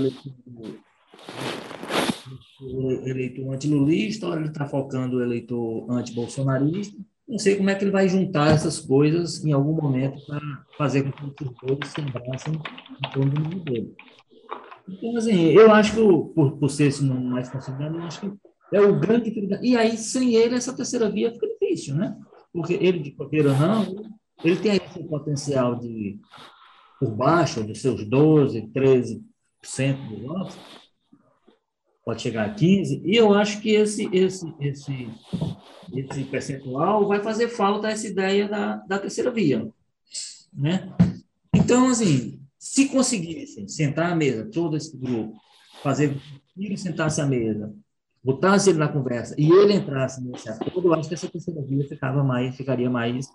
eleitor, antilulista, ora ele está focando o eleitor antibolsonarista. Não sei como é que ele vai juntar essas coisas em algum momento para fazer com que os dois se abracem em torno do dele. Então, assim, eu acho que, por, por ser esse nome mais considerado, eu acho que é o grande E aí, sem ele, essa terceira via fica difícil, né? Porque ele, de qualquer ou não, ele tem esse potencial de, por baixo dos seus 12%, 13% dos votos, pode chegar a 15%, e eu acho que esse, esse, esse, esse percentual vai fazer falta essa ideia da, da terceira via, né? Então, assim, se conseguissem sentar à mesa, todo esse grupo, fazer sentar-se à mesa, botasse ele na conversa e ele entrasse nesse acordo, eu acho que essa terceira via ficava mais, ficaria mais,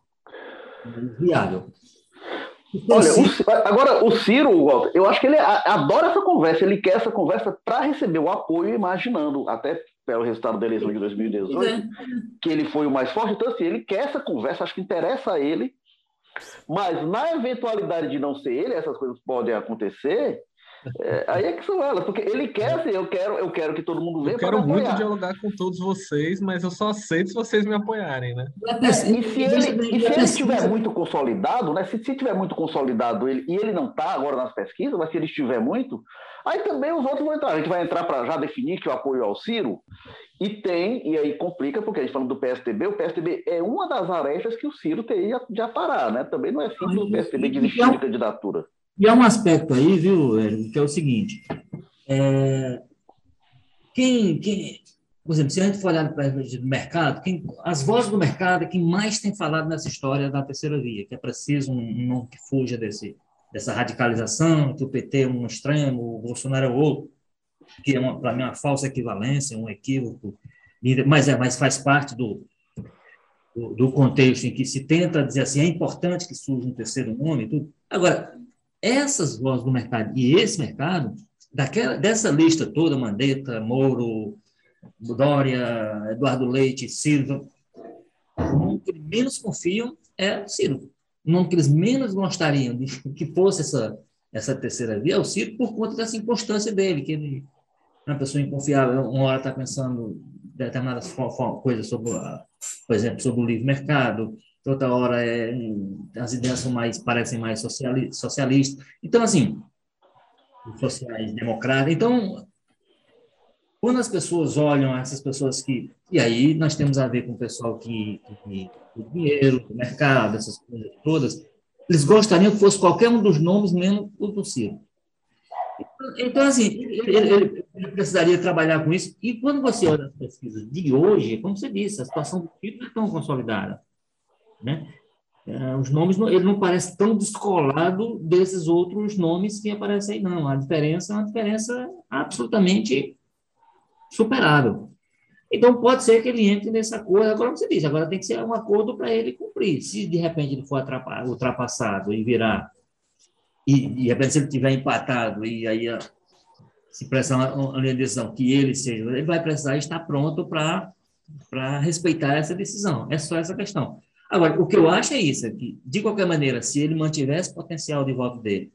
mais viável. Olha, o, agora o Ciro, Walter, eu acho que ele adora essa conversa, ele quer essa conversa para receber o apoio, imaginando, até pelo resultado da eleição de 2018, é. que ele foi o mais forte. Então, assim, ele quer essa conversa, acho que interessa a ele, mas na eventualidade de não ser ele, essas coisas podem acontecer, é, aí é que são elas, porque ele quer assim, eu quero, eu quero que todo mundo venha. Eu quero muito dialogar com todos vocês, mas eu só aceito se vocês me apoiarem, né? É, e se ele, e se ele estiver muito consolidado, né? Se, se tiver muito consolidado ele, e ele não está agora nas pesquisas, mas se ele estiver muito, aí também os outros vão entrar. A gente vai entrar para já definir que o apoio ao Ciro, e tem, e aí complica, porque a gente falando do PSDB, o PSDB é uma das arestas que o Ciro teria de aparar, né? Também não é simples o PSDB desistir de candidatura. E há um aspecto aí, viu, Érico, que é o seguinte: é, quem, quem, por exemplo, se a gente for olhar para o mercado, quem, as vozes do mercado é quem mais tem falado nessa história da terceira via, que é preciso um nome que fuja desse, dessa radicalização, que o PT é um extremo, o Bolsonaro é outro, que é, para mim, uma falsa equivalência, um equívoco, mas, é, mas faz parte do, do, do, contexto em que se tenta dizer assim, é importante que surja um terceiro nome. Tudo. Agora, essas vozes do mercado e esse mercado, daquela, dessa lista toda, Mandetta, Moro, Dória, Eduardo Leite, Silva, o nome que menos confiam é Ciro. O nome que eles menos gostariam de que fosse essa, essa terceira via é o Ciro por conta dessa inconstância dele, que ele é uma pessoa inconfiável, uma hora está pensando determinadas coisas sobre, por exemplo, sobre o livre mercado, outra hora é, as ideias são mais, parecem mais sociali, socialistas. Então, assim, sociais democratas. Então, quando as pessoas olham essas pessoas que. E aí nós temos a ver com o pessoal que, que, dinheiro, o mercado, essas coisas todas, eles gostariam que fosse qualquer um dos nomes, menos o do Ciro. Então, assim, ele, ele, ele, precisaria trabalhar com isso. E quando você olha as pesquisas de hoje, como você disse, a situação do Ciro não é tão consolidada. Né? É, os nomes, ele não parece tão descolado desses outros nomes que aparecem aí, não. A diferença é uma diferença absolutamente superável. Então, pode ser que ele entre nesse acordo, agora você diz, agora tem que ser um acordo para ele cumprir. Se, de repente, ele for ultrapassado e virar, e, de repente, se ele tiver empatado, e aí se prestar uma, uma decisão que ele seja, ele vai precisar estar pronto para respeitar essa decisão. É só essa questão. Agora, o que eu acho é isso, é que, de qualquer maneira, se ele mantivesse o potencial de voto dele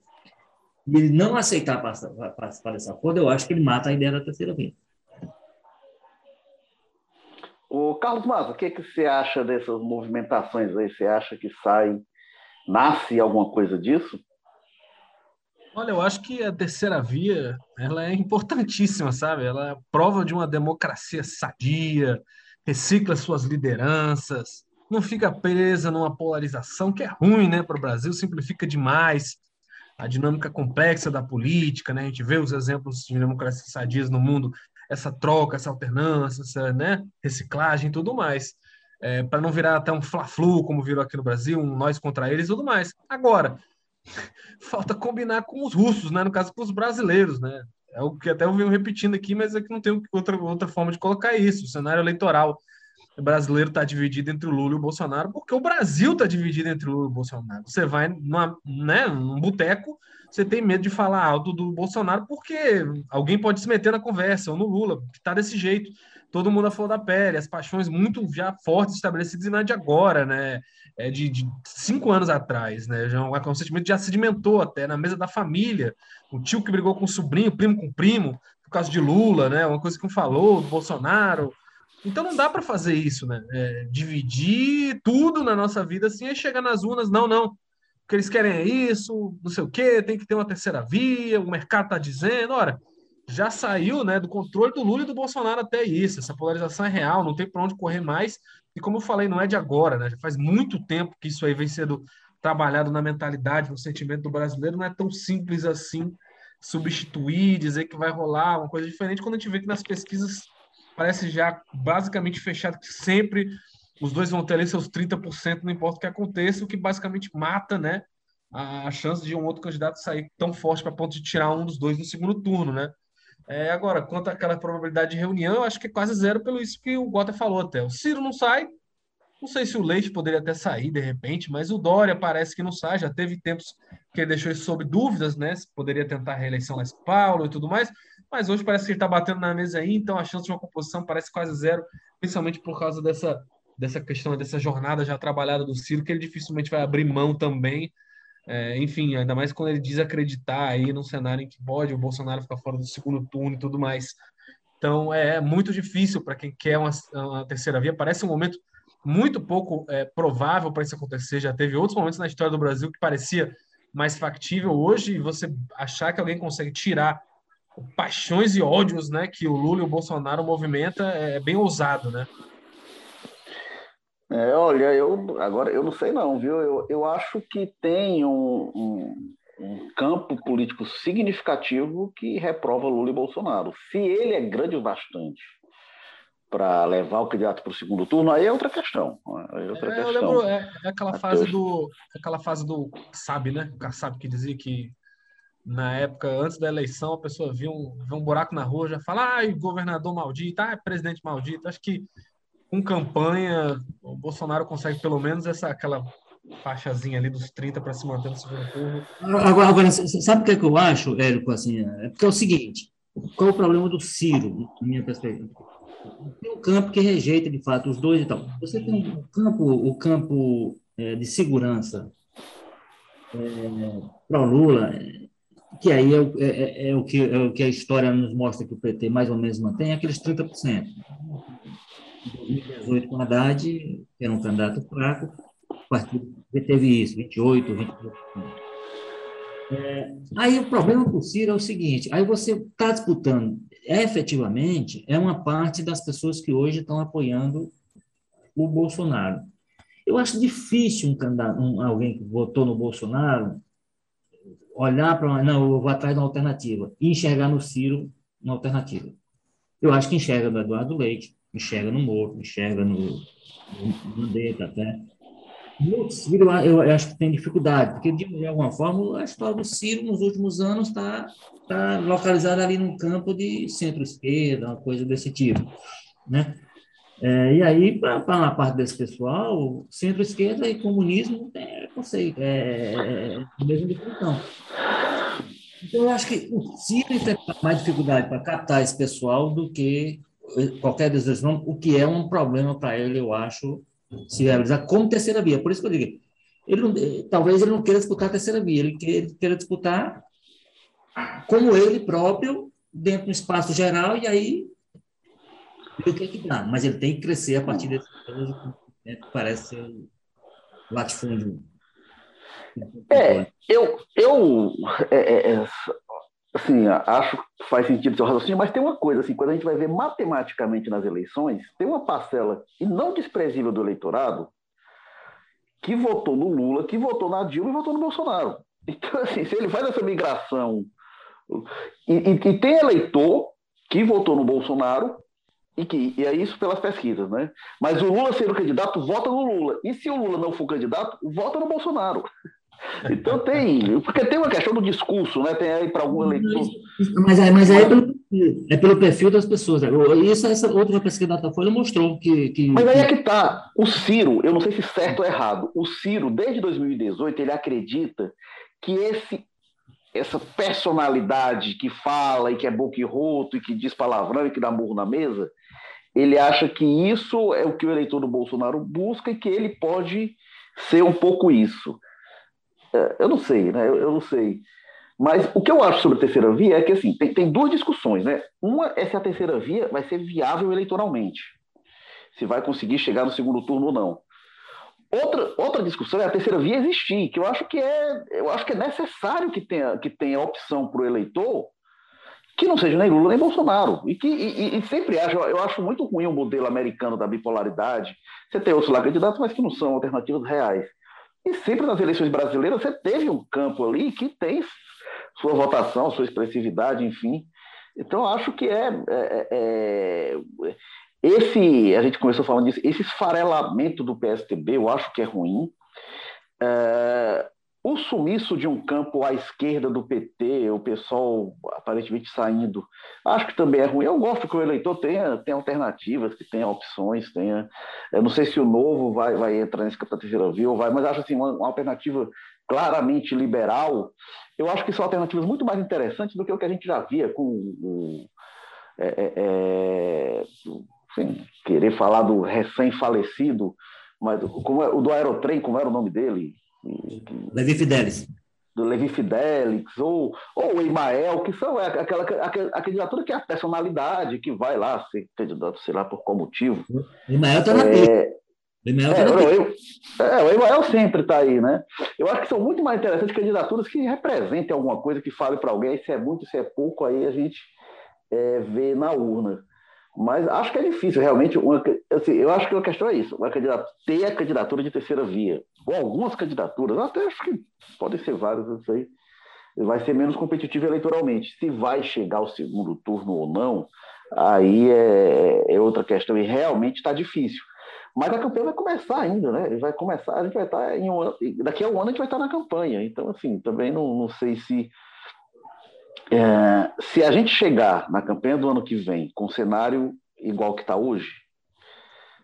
e ele não aceitar participar dessa acordo, eu acho que ele mata a ideia da terceira via. O Carlos Maza, o que, que você acha dessas movimentações aí? Você acha que sai, nasce alguma coisa disso? Olha, eu acho que a terceira via ela é importantíssima, sabe? Ela é prova de uma democracia sadia, recicla suas lideranças, não fica presa numa polarização que é ruim né, para o Brasil, simplifica demais a dinâmica complexa da política, né? A gente vê os exemplos de democracia sadias no mundo, essa troca, essa alternância, essa né, reciclagem e tudo mais. É, para não virar até um fla-flu, como virou aqui no Brasil, um nós contra eles e tudo mais. Agora, falta combinar com os russos, né? no caso com os brasileiros. Né? É o que até eu venho repetindo aqui, mas é que não tem outra, outra forma de colocar isso. O cenário eleitoral o brasileiro está dividido entre o Lula e o Bolsonaro, porque o Brasil está dividido entre o Lula e o Bolsonaro. Você vai numa, né, num boteco, você tem medo de falar alto do Bolsonaro, porque alguém pode se meter na conversa, ou no Lula, que está desse jeito. Todo mundo a flor da pele, as paixões muito já fortes estabelecidas e não é de agora, né? É de, de cinco anos atrás, né? Já, um sentimento já sedimentou até na mesa da família. O tio que brigou com o sobrinho, primo com primo, por causa de Lula, né? Uma coisa que um falou, do Bolsonaro então não dá para fazer isso, né? É, dividir tudo na nossa vida assim e chegar nas urnas, não, não. O que eles querem é isso, não sei o quê, tem que ter uma terceira via, o mercado está dizendo, ora, já saiu né, do controle do Lula e do Bolsonaro até isso. Essa polarização é real, não tem para onde correr mais. E como eu falei, não é de agora, né? Já faz muito tempo que isso aí vem sendo trabalhado na mentalidade, no sentimento do brasileiro. Não é tão simples assim substituir, dizer que vai rolar uma coisa diferente quando a gente vê que nas pesquisas parece já basicamente fechado que sempre os dois vão ter ali seus 30%, não importa o que aconteça, o que basicamente mata, né, a chance de um outro candidato sair tão forte para ponto de tirar um dos dois no segundo turno, né? É, agora, quanto àquela probabilidade de reunião, eu acho que é quase zero pelo isso que o Gota falou até. O Ciro não sai, Não sei se o Leite poderia até sair de repente, mas o Dória parece que não sai. Já teve tempos que ele deixou isso sob dúvidas, né? Se poderia tentar a reeleição lá em Paulo e tudo mais. Mas hoje parece que ele está batendo na mesa aí, então a chance de uma composição parece quase zero, principalmente por causa dessa, dessa questão, dessa jornada já trabalhada do Ciro, que ele dificilmente vai abrir mão também. É, enfim, ainda mais quando ele diz acreditar aí num cenário em que pode o Bolsonaro ficar fora do segundo turno e tudo mais. Então é muito difícil para quem quer uma, uma terceira via. Parece um momento muito pouco é, provável para isso acontecer. Já teve outros momentos na história do Brasil que parecia mais factível. Hoje, você achar que alguém consegue tirar paixões e ódios né, que o Lula e o Bolsonaro movimenta é, é bem ousado, né? É, olha, eu agora eu não sei não, viu? Eu, eu acho que tem um, um, um campo político significativo que reprova Lula e Bolsonaro. Se ele é grande o bastante para levar o candidato para o segundo turno, aí é outra questão. É, outra é, questão. Lembro, é, é, aquela fase do aquela fase do sabe, né? O sabe que dizia que na época antes da eleição a pessoa viu um, um buraco na rua já fala, ai, governador maldito, ai, presidente maldito. Acho que com campanha o Bolsonaro consegue pelo menos essa aquela faixazinha ali dos 30 para se manter no segundo turno. Agora, agora sabe o que, é que eu acho, Érico? Assim, é porque é o seguinte: qual é o problema do Ciro, na minha perspectiva? Tem um campo que rejeita, de fato, os dois e tal. Você tem um campo, o campo é, de segurança é, para o Lula, que aí é, é, é, é, o que, é o que a história nos mostra que o PT mais ou menos mantém, aqueles 30%. Em 2018, com Haddad, que era um candidato fraco, o partido teve isso, 28%, 28%. É, aí o problema com o Ciro é o seguinte: aí você está disputando efetivamente é uma parte das pessoas que hoje estão apoiando o Bolsonaro. Eu acho difícil um um, alguém que votou no Bolsonaro olhar para não, eu vou atrás de uma alternativa e enxergar no Ciro uma alternativa. Eu acho que enxerga no Eduardo Leite, enxerga no Moro, enxerga no, no Mandetta até. No Ciro, eu, eu acho que tem dificuldade, porque, de alguma forma, a história do Ciro nos últimos anos está tá localizada ali num campo de centro-esquerda, uma coisa desse tipo. Né? É, e aí, para uma parte desse pessoal, centro-esquerda e comunismo é conceito, é, é, a mesma definição. Então, eu acho que o Ciro tem mais dificuldade para captar esse pessoal do que qualquer desses nomes, o que é um problema para ele, eu acho, se realizar como terceira via. Por isso que eu digo, ele não, talvez ele não queira disputar a terceira via, ele queira, queira disputar como ele próprio, dentro do espaço geral, e aí o que, é que dá. Mas ele tem que crescer a partir desse né, que parece ser latifúndio. É, eu, eu é, é, é, assim, acho que faz sentido seu raciocínio, mas tem uma coisa, assim, quando a gente vai ver matematicamente nas eleições, tem uma parcela, e não desprezível do eleitorado, que votou no Lula, que votou na Dilma e votou no Bolsonaro. Então, assim, se ele faz essa migração. E, e, e tem eleitor que votou no Bolsonaro, e, que, e é isso pelas pesquisas, né? Mas o Lula sendo candidato, vota no Lula. E se o Lula não for candidato, vota no Bolsonaro. Então tem, porque tem uma questão do discurso, né? Tem aí para algum eleitor. Mas, mas aí é pelo, é pelo perfil das pessoas. Né? Isso, essa outra pesquisa da Datafolha mostrou que, que. Mas aí é que tá. O Ciro, eu não sei se certo ou errado. O Ciro, desde 2018, ele acredita que esse essa personalidade que fala e que é boca e roto e que diz palavrão e que dá murro na mesa, ele acha que isso é o que o eleitor do Bolsonaro busca e que ele pode ser um pouco isso. É, eu não sei, né? Eu, não sei. Mas o que eu acho sobre a terceira via é que assim, tem, tem duas discussões, né? Uma é se a terceira via vai ser viável eleitoralmente, se vai conseguir chegar no segundo turno ou não. Outra, outra discussão é a terceira via existir, que eu acho que é, eu acho que é necessário que tenha, que tenha opção para o eleitor que não seja nem Lula nem Bolsonaro. E que e, e sempre acho, eu acho muito ruim o modelo americano da bipolaridade. Você tem outros lá candidatos, mas que não são alternativas reais. E sempre nas eleições brasileiras você teve um campo ali que tem sua votação, sua expressividade, enfim. Então acho que é, é, é, esse, a gente começou falando disso, esse esfarelamento do PSTB eu acho que é ruim. É, o sumiço de um campo à esquerda do PT, o pessoal aparentemente saindo, acho que também é ruim. Eu gosto que o eleitor tenha, tenha alternativas, que tenha opções, tenha. Eu não sei se o novo vai, vai entrar nesse campo da terceira via ou vai, mas acho assim, uma, uma alternativa claramente liberal. Eu acho que são alternativas muito mais interessantes do que o que a gente já via com o. É, é, é querer falar do recém-falecido, mas como é, o do Aerotrem, como era o nome dele? Levi Fidelis. Do Levi Fidelix, ou, ou o Imael, que são aquela, aquela a candidatura que é a personalidade que vai lá ser candidato, sei lá por qual motivo. O Imael está na é, o Imael, tá é, na é, o Imael sempre está aí, né? Eu acho que são muito mais interessantes candidaturas que representem alguma coisa, que fale para alguém, se é muito, se é pouco, aí a gente é, vê na urna. Mas acho que é difícil, realmente. Uma, assim, eu acho que a questão é isso: uma ter a candidatura de terceira via, ou algumas candidaturas, até acho que podem ser várias, não sei, vai ser menos competitivo eleitoralmente. Se vai chegar ao segundo turno ou não, aí é, é outra questão, e realmente está difícil. Mas a campanha vai começar ainda, né? Ele vai começar, a gente vai estar em um daqui a um ano a gente vai estar na campanha. Então, assim, também não, não sei se é, se a gente chegar na campanha do ano que vem com um cenário igual que está hoje,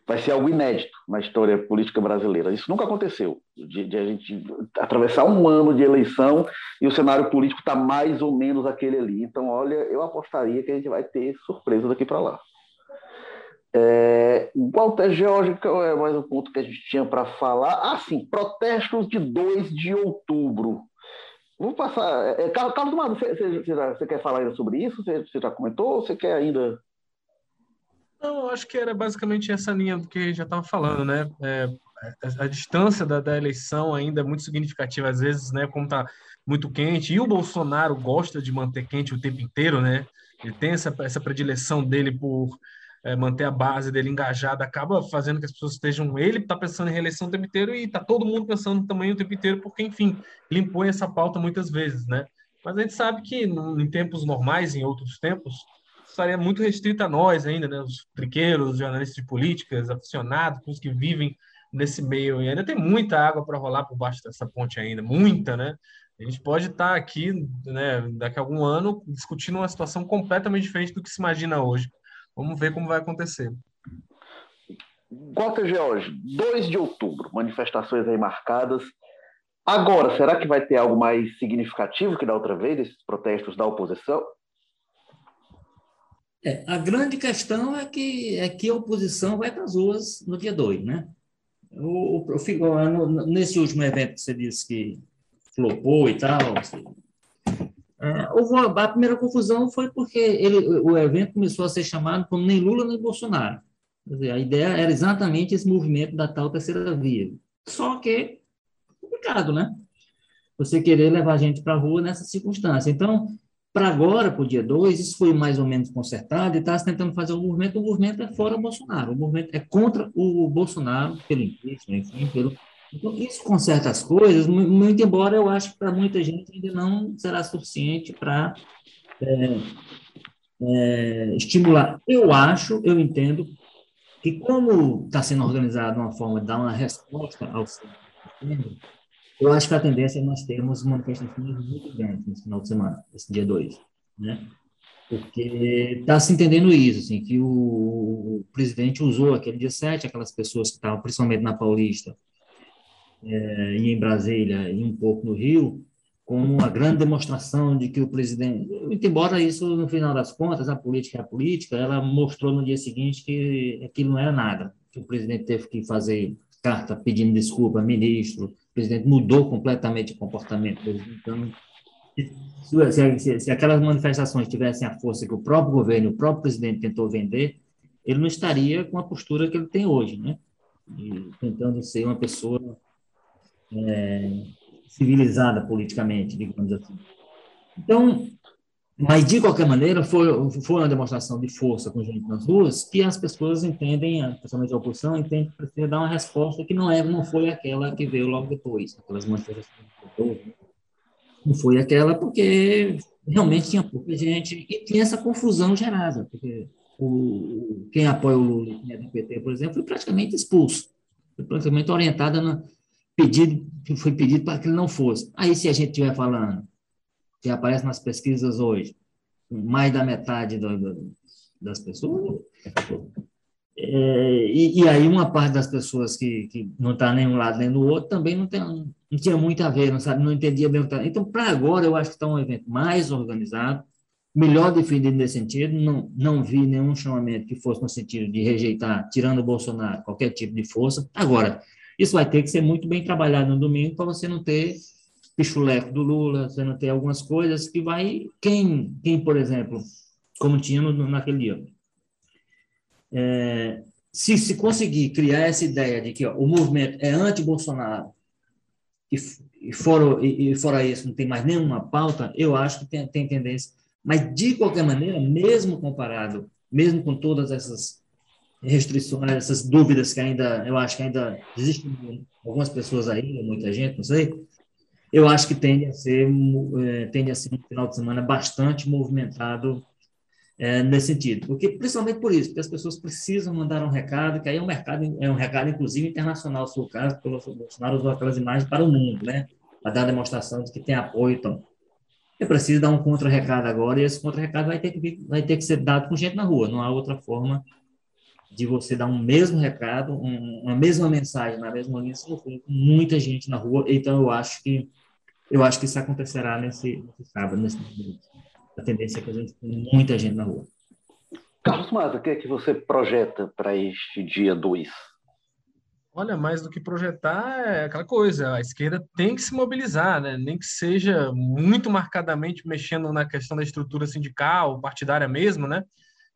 vai ser algo inédito na história política brasileira. Isso nunca aconteceu, de, de a gente atravessar um ano de eleição e o cenário político está mais ou menos aquele ali. Então, olha, eu apostaria que a gente vai ter surpresa daqui para lá. É, Walter George, qual é mais um ponto que a gente tinha para falar? Ah, sim, protestos de 2 de outubro. Vou passar. É, é Carlos Mano, você, você, você, quer falar ainda sobre isso? Você, você já comentou ou você quer ainda. Não, acho que era basicamente essa linha do que já estava falando, né? É, a, a, distância da, da, eleição ainda é muito significativa, às vezes, né? Como está muito quente, e o Bolsonaro gosta de manter quente o tempo inteiro, né? Ele tem essa, essa predileção dele por é, manter a base dele engajada, acaba fazendo que as pessoas estejam. Ele está pensando em reeleição o tempo inteiro e está todo mundo pensando também o tempo inteiro, porque, enfim, ele impõe essa pauta muitas vezes, né? Mas a gente sabe que em tempos normais, em outros tempos, estaria muito restrito a nós ainda, né? Os triqueiros, jornalistas de políticas, aficionados, os que vivem nesse meio. E ainda tem muita água para rolar por baixo dessa ponte ainda, muita, né? A gente pode estar tá aqui, né, daqui a algum ano, discutindo uma situação completamente diferente do que se imagina hoje. Vamos ver como vai acontecer. Walter George, 2 de outubro, manifestações aí marcadas. Agora, será que vai ter algo mais significativo que da outra vez, esses protestos da oposição? É, a grande questão é que, é que a oposição vai para as ruas no dia 2, né? O, o, o, nesse último evento que você disse que flopou e tal, assim, é, houve uma, a primeira confusão foi porque ele, o evento começou a ser chamado como nem Lula nem Bolsonaro. Dizer, a ideia era exatamente esse movimento da tal terceira via. Só que complicado, né? Você querer levar a gente para a rua nessa circunstância. Então, para agora, para o dia 2, isso foi mais ou menos consertado e está se tentando fazer um movimento. O movimento é fora Bolsonaro, o movimento é contra o Bolsonaro, pelo impeachment, enfim, pelo, então, isso conserta as coisas, muito embora eu acho que para muita gente ainda não será suficiente para é, é, estimular. Eu acho, eu entendo, que como está sendo organizado uma forma de dar uma resposta ao eu acho que a tendência é nós termos manifestações muito grandes nesse final de semana, esse dia 2, né? Porque está se entendendo isso, assim, que o, o presidente usou aquele dia 7, aquelas pessoas que estavam, principalmente na Paulista, é, e em Brasília e um pouco no Rio, como uma grande demonstração de que o presidente, embora isso, no final das contas, a política é a política, ela mostrou no dia seguinte que aquilo não era nada, que o presidente teve que fazer carta pedindo desculpa, ministro, o presidente mudou completamente o comportamento. Então, se, se, se, aquelas manifestações tivessem a força que o próprio governo, o próprio presidente tentou vender, ele não estaria com a postura que ele tem hoje, né? E tentando ser uma pessoa é, civilizada politicamente, digamos assim. Então, mas de qualquer maneira, foi, foi uma demonstração de força com gente nas ruas que as pessoas entendem, principalmente a oposição, entende que precisa dar uma resposta que não é, não foi aquela que veio logo depois, aquelas manifestações não foi aquela porque realmente tinha pouca gente e tinha essa confusão gerada, porque o, quem apoia o Lula, quem é do PT, por exemplo, foi praticamente expulso, foi praticamente orientada na, pedido, foi pedido para que ele não fosse. Aí, se a gente estiver falando, que aparece nas pesquisas hoje, mais da metade do, do, das pessoas, é, e, e, aí uma parte das pessoas que, que não está nem um lado nem do outro também não, tem, não tinha muito a ver, não, sabe, não entendia bem o que estava. Então, para agora, eu acho que está um evento mais organizado, melhor definido nesse sentido, não, não vi nenhum chamamento que fosse no sentido de rejeitar, tirando o Bolsonaro, qualquer tipo de força. Agora, isso vai ter que ser muito bem trabalhado no domingo para você não ter pichuleco do Lula, você não ter algumas coisas que vai... Quem, quem por exemplo, como tinha no, naquele dia é, se se conseguir criar essa ideia de que ó, o movimento é anti-Bolsonaro e, e, fora, e, e, fora isso não tem mais nenhuma pauta, eu acho que tem, tem tendência. Mas, de qualquer maneira, mesmo comparado, mesmo com todas essas restrições, essas dúvidas que ainda, eu acho que ainda existem algumas pessoas aí, muita gente, não sei, eu acho que tende a ser, é, tende a ser um final de semana bastante movimentado é, nesse sentido. Porque, principalmente por isso, porque as pessoas precisam mandar um recado, que aí é um mercado, é um recado, inclusive, internacional, se o caso, porque o Bolsonaro usou aquelas imagens para o mundo, né? Para dar demonstração de que tem apoio. Então, é preciso dar um contra-recado agora, e esse contra-recado vai, ter que, vai ter que ser dado com gente na rua, não há outra forma de você dar um mesmo recado, um, uma mesma mensagem na mesma linha, se for com muita gente na rua. Então, eu acho que eu acho que isso acontecerá nesse, nesse sábado, nesse momento a tendência é que a gente tenha muita gente na rua. Carlos Maza, o que é que você projeta para este dia 2? Olha, mais do que projetar é aquela coisa, a esquerda tem que se mobilizar, né? nem que seja muito marcadamente mexendo na questão da estrutura sindical, partidária mesmo, né?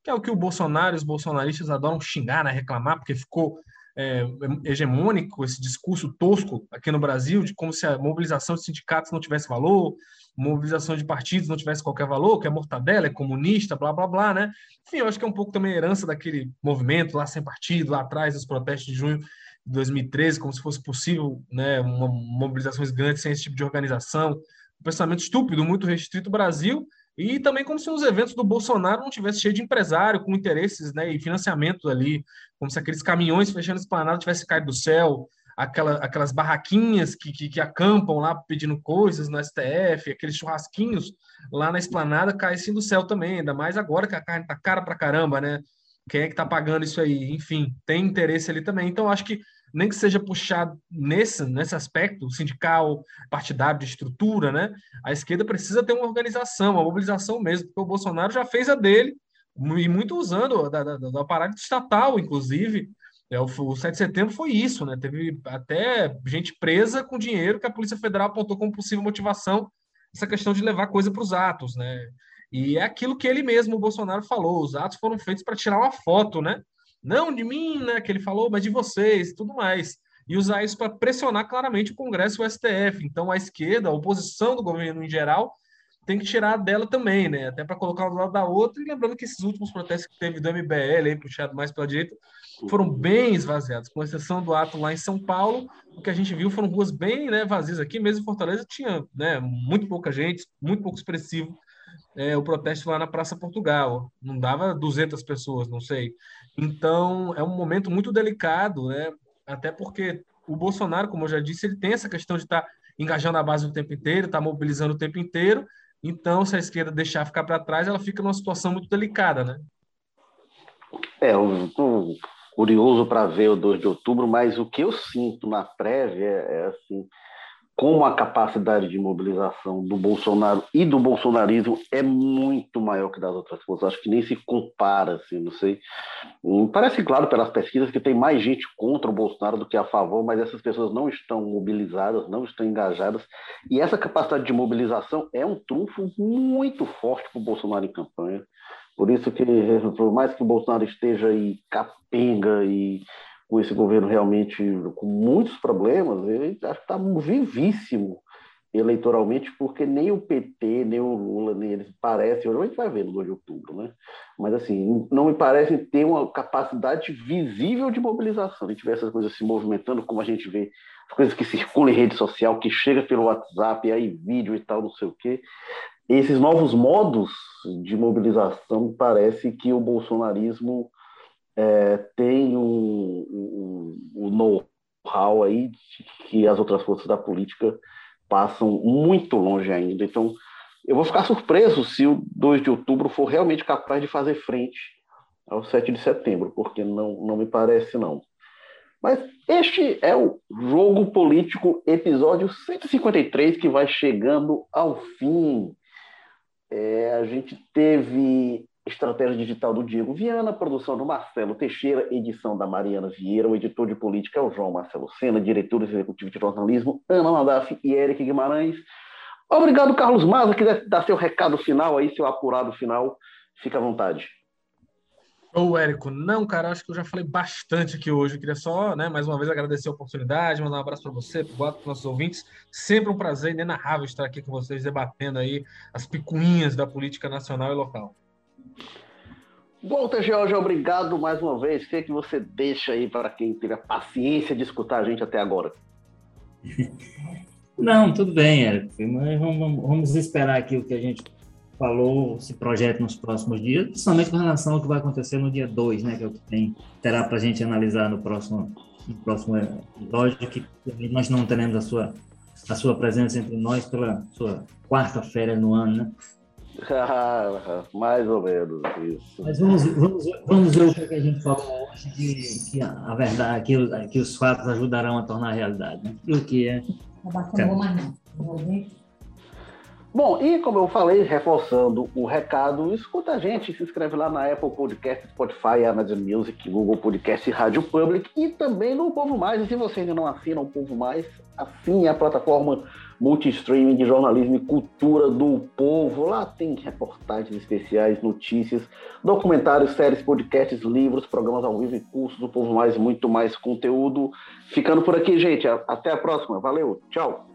Que é o que o Bolsonaro e os bolsonaristas adoram xingar, né? reclamar, porque ficou é, hegemônico esse discurso tosco aqui no Brasil, de como se a mobilização de sindicatos não tivesse valor, mobilização de partidos não tivesse qualquer valor, que é mortadela, é comunista, blá, blá, blá, né? Enfim, eu acho que é um pouco também herança daquele movimento lá sem partido, lá atrás, dos protestos de junho de 2013, como se fosse possível, né, uma mobilizações grandes sem esse tipo de organização. Um pensamento estúpido, muito restrito Brasil, e também como se os eventos do Bolsonaro não tivessem cheio de empresário com interesses né, e financiamento ali, como se aqueles caminhões fechando esplanada tivessem caído do céu, aquela, aquelas barraquinhas que, que, que, acampam lá pedindo coisas no STF, aqueles churrasquinhos lá na esplanada caem do céu também, ainda mais agora que a carne tá cara pra caramba, né? Quem é que tá pagando isso aí? Enfim, tem interesse ali também. Então, acho que nem que seja puxado nesse, nesse aspecto sindical, partidário, de estrutura, né? A esquerda precisa ter uma organização, uma mobilização mesmo, porque o Bolsonaro já fez a dele, e muito usando da, da, do aparato estatal, inclusive, é, o, o 7 de setembro foi isso, né? Teve até gente presa com dinheiro que a Polícia Federal apontou como possível motivação essa questão de levar coisa para os atos, né? E é aquilo que ele mesmo, o Bolsonaro, falou: os atos foram feitos para tirar uma foto, né? Não de mim, né? Que ele falou, mas de vocês e tudo mais. E usar isso para pressionar claramente o Congresso e o STF. Então, a esquerda, a oposição do governo em geral, tem que tirar dela também, né? Até para colocar um do lado da outra. E lembrando que esses últimos protestos que teve do MBL, aí, puxado mais pela direita, foram bem esvaziados, com exceção do ato lá em São Paulo. O que a gente viu foram ruas bem né, vazias aqui, mesmo em Fortaleza tinha né, muito pouca gente, muito pouco expressivo é, o protesto lá na Praça Portugal. Não dava 200 pessoas, não sei. Então, é um momento muito delicado, né? Até porque o Bolsonaro, como eu já disse, ele tem essa questão de estar tá engajando a base o tempo inteiro, estar tá mobilizando o tempo inteiro. Então, se a esquerda deixar ficar para trás, ela fica numa situação muito delicada, né? É, o, o curioso para ver o 2 de outubro, mas o que eu sinto na prévia é, é assim, como a capacidade de mobilização do Bolsonaro e do bolsonarismo é muito maior que das outras forças. Acho que nem se compara, assim, não sei. Hum, parece claro pelas pesquisas que tem mais gente contra o Bolsonaro do que a favor, mas essas pessoas não estão mobilizadas, não estão engajadas. E essa capacidade de mobilização é um trunfo muito forte para o Bolsonaro em campanha. Por isso que, por mais que o Bolsonaro esteja aí capenga e com esse governo realmente com muitos problemas, ele está vivíssimo eleitoralmente, porque nem o PT, nem o Lula, nem eles parecem, a gente vai ver no 2 de outubro, né? Mas assim, não me parecem ter uma capacidade visível de mobilização. A gente vê essas coisas se movimentando, como a gente vê as coisas que circulam em rede social, que chega pelo WhatsApp, aí vídeo e tal, não sei o quê esses novos modos de mobilização parece que o bolsonarismo é, tem o, o, o know-how aí que as outras forças da política passam muito longe ainda. Então, eu vou ficar surpreso se o 2 de outubro for realmente capaz de fazer frente ao 7 de setembro, porque não, não me parece, não. Mas este é o Jogo Político, episódio 153, que vai chegando ao fim. É, a gente teve estratégia digital do Diego Viana, produção do Marcelo Teixeira, edição da Mariana Vieira, o editor de política é o João Marcelo Sena, diretor executivo de jornalismo, Ana Nadaf e Eric Guimarães. Obrigado, Carlos Maza, que dá seu recado final aí, seu apurado final. Fica à vontade. Ô, Érico, não, cara, acho que eu já falei bastante aqui hoje. Eu queria só, né, mais uma vez agradecer a oportunidade, mandar um abraço para você, para os nossos ouvintes. Sempre um prazer inenarrável estar aqui com vocês, debatendo aí as picuinhas da política nacional e local. Walter George, obrigado mais uma vez. O que, é que você deixa aí para quem teve a paciência de escutar a gente até agora? Não, tudo bem, Érico, mas vamos, vamos esperar aqui o que a gente falou, se projeta nos próximos dias, principalmente com relação ao que vai acontecer no dia 2, né, que é o que tem, terá para a gente analisar no próximo, no próximo episódio, que nós não teremos a sua, a sua presença entre nós pela sua quarta-feira no ano, né? Mais ou menos isso. Mas vamos, vamos, vamos ver o que a gente falou hoje, que, que a verdade, que, que os fatos ajudarão a tornar a realidade. Né? E o que é. Ver. Bom, e como eu falei, reforçando o recado, escuta a gente, se inscreve lá na Apple Podcast, Spotify, Amazon Music, Google Podcast e Rádio Public e também no Povo Mais. E se você ainda não assina o Povo Mais, assine a plataforma multi-streaming de jornalismo e cultura do povo. Lá tem reportagens especiais, notícias, documentários, séries, podcasts, livros, programas ao vivo e cursos do Povo Mais, muito mais conteúdo. Ficando por aqui, gente. Até a próxima. Valeu. Tchau.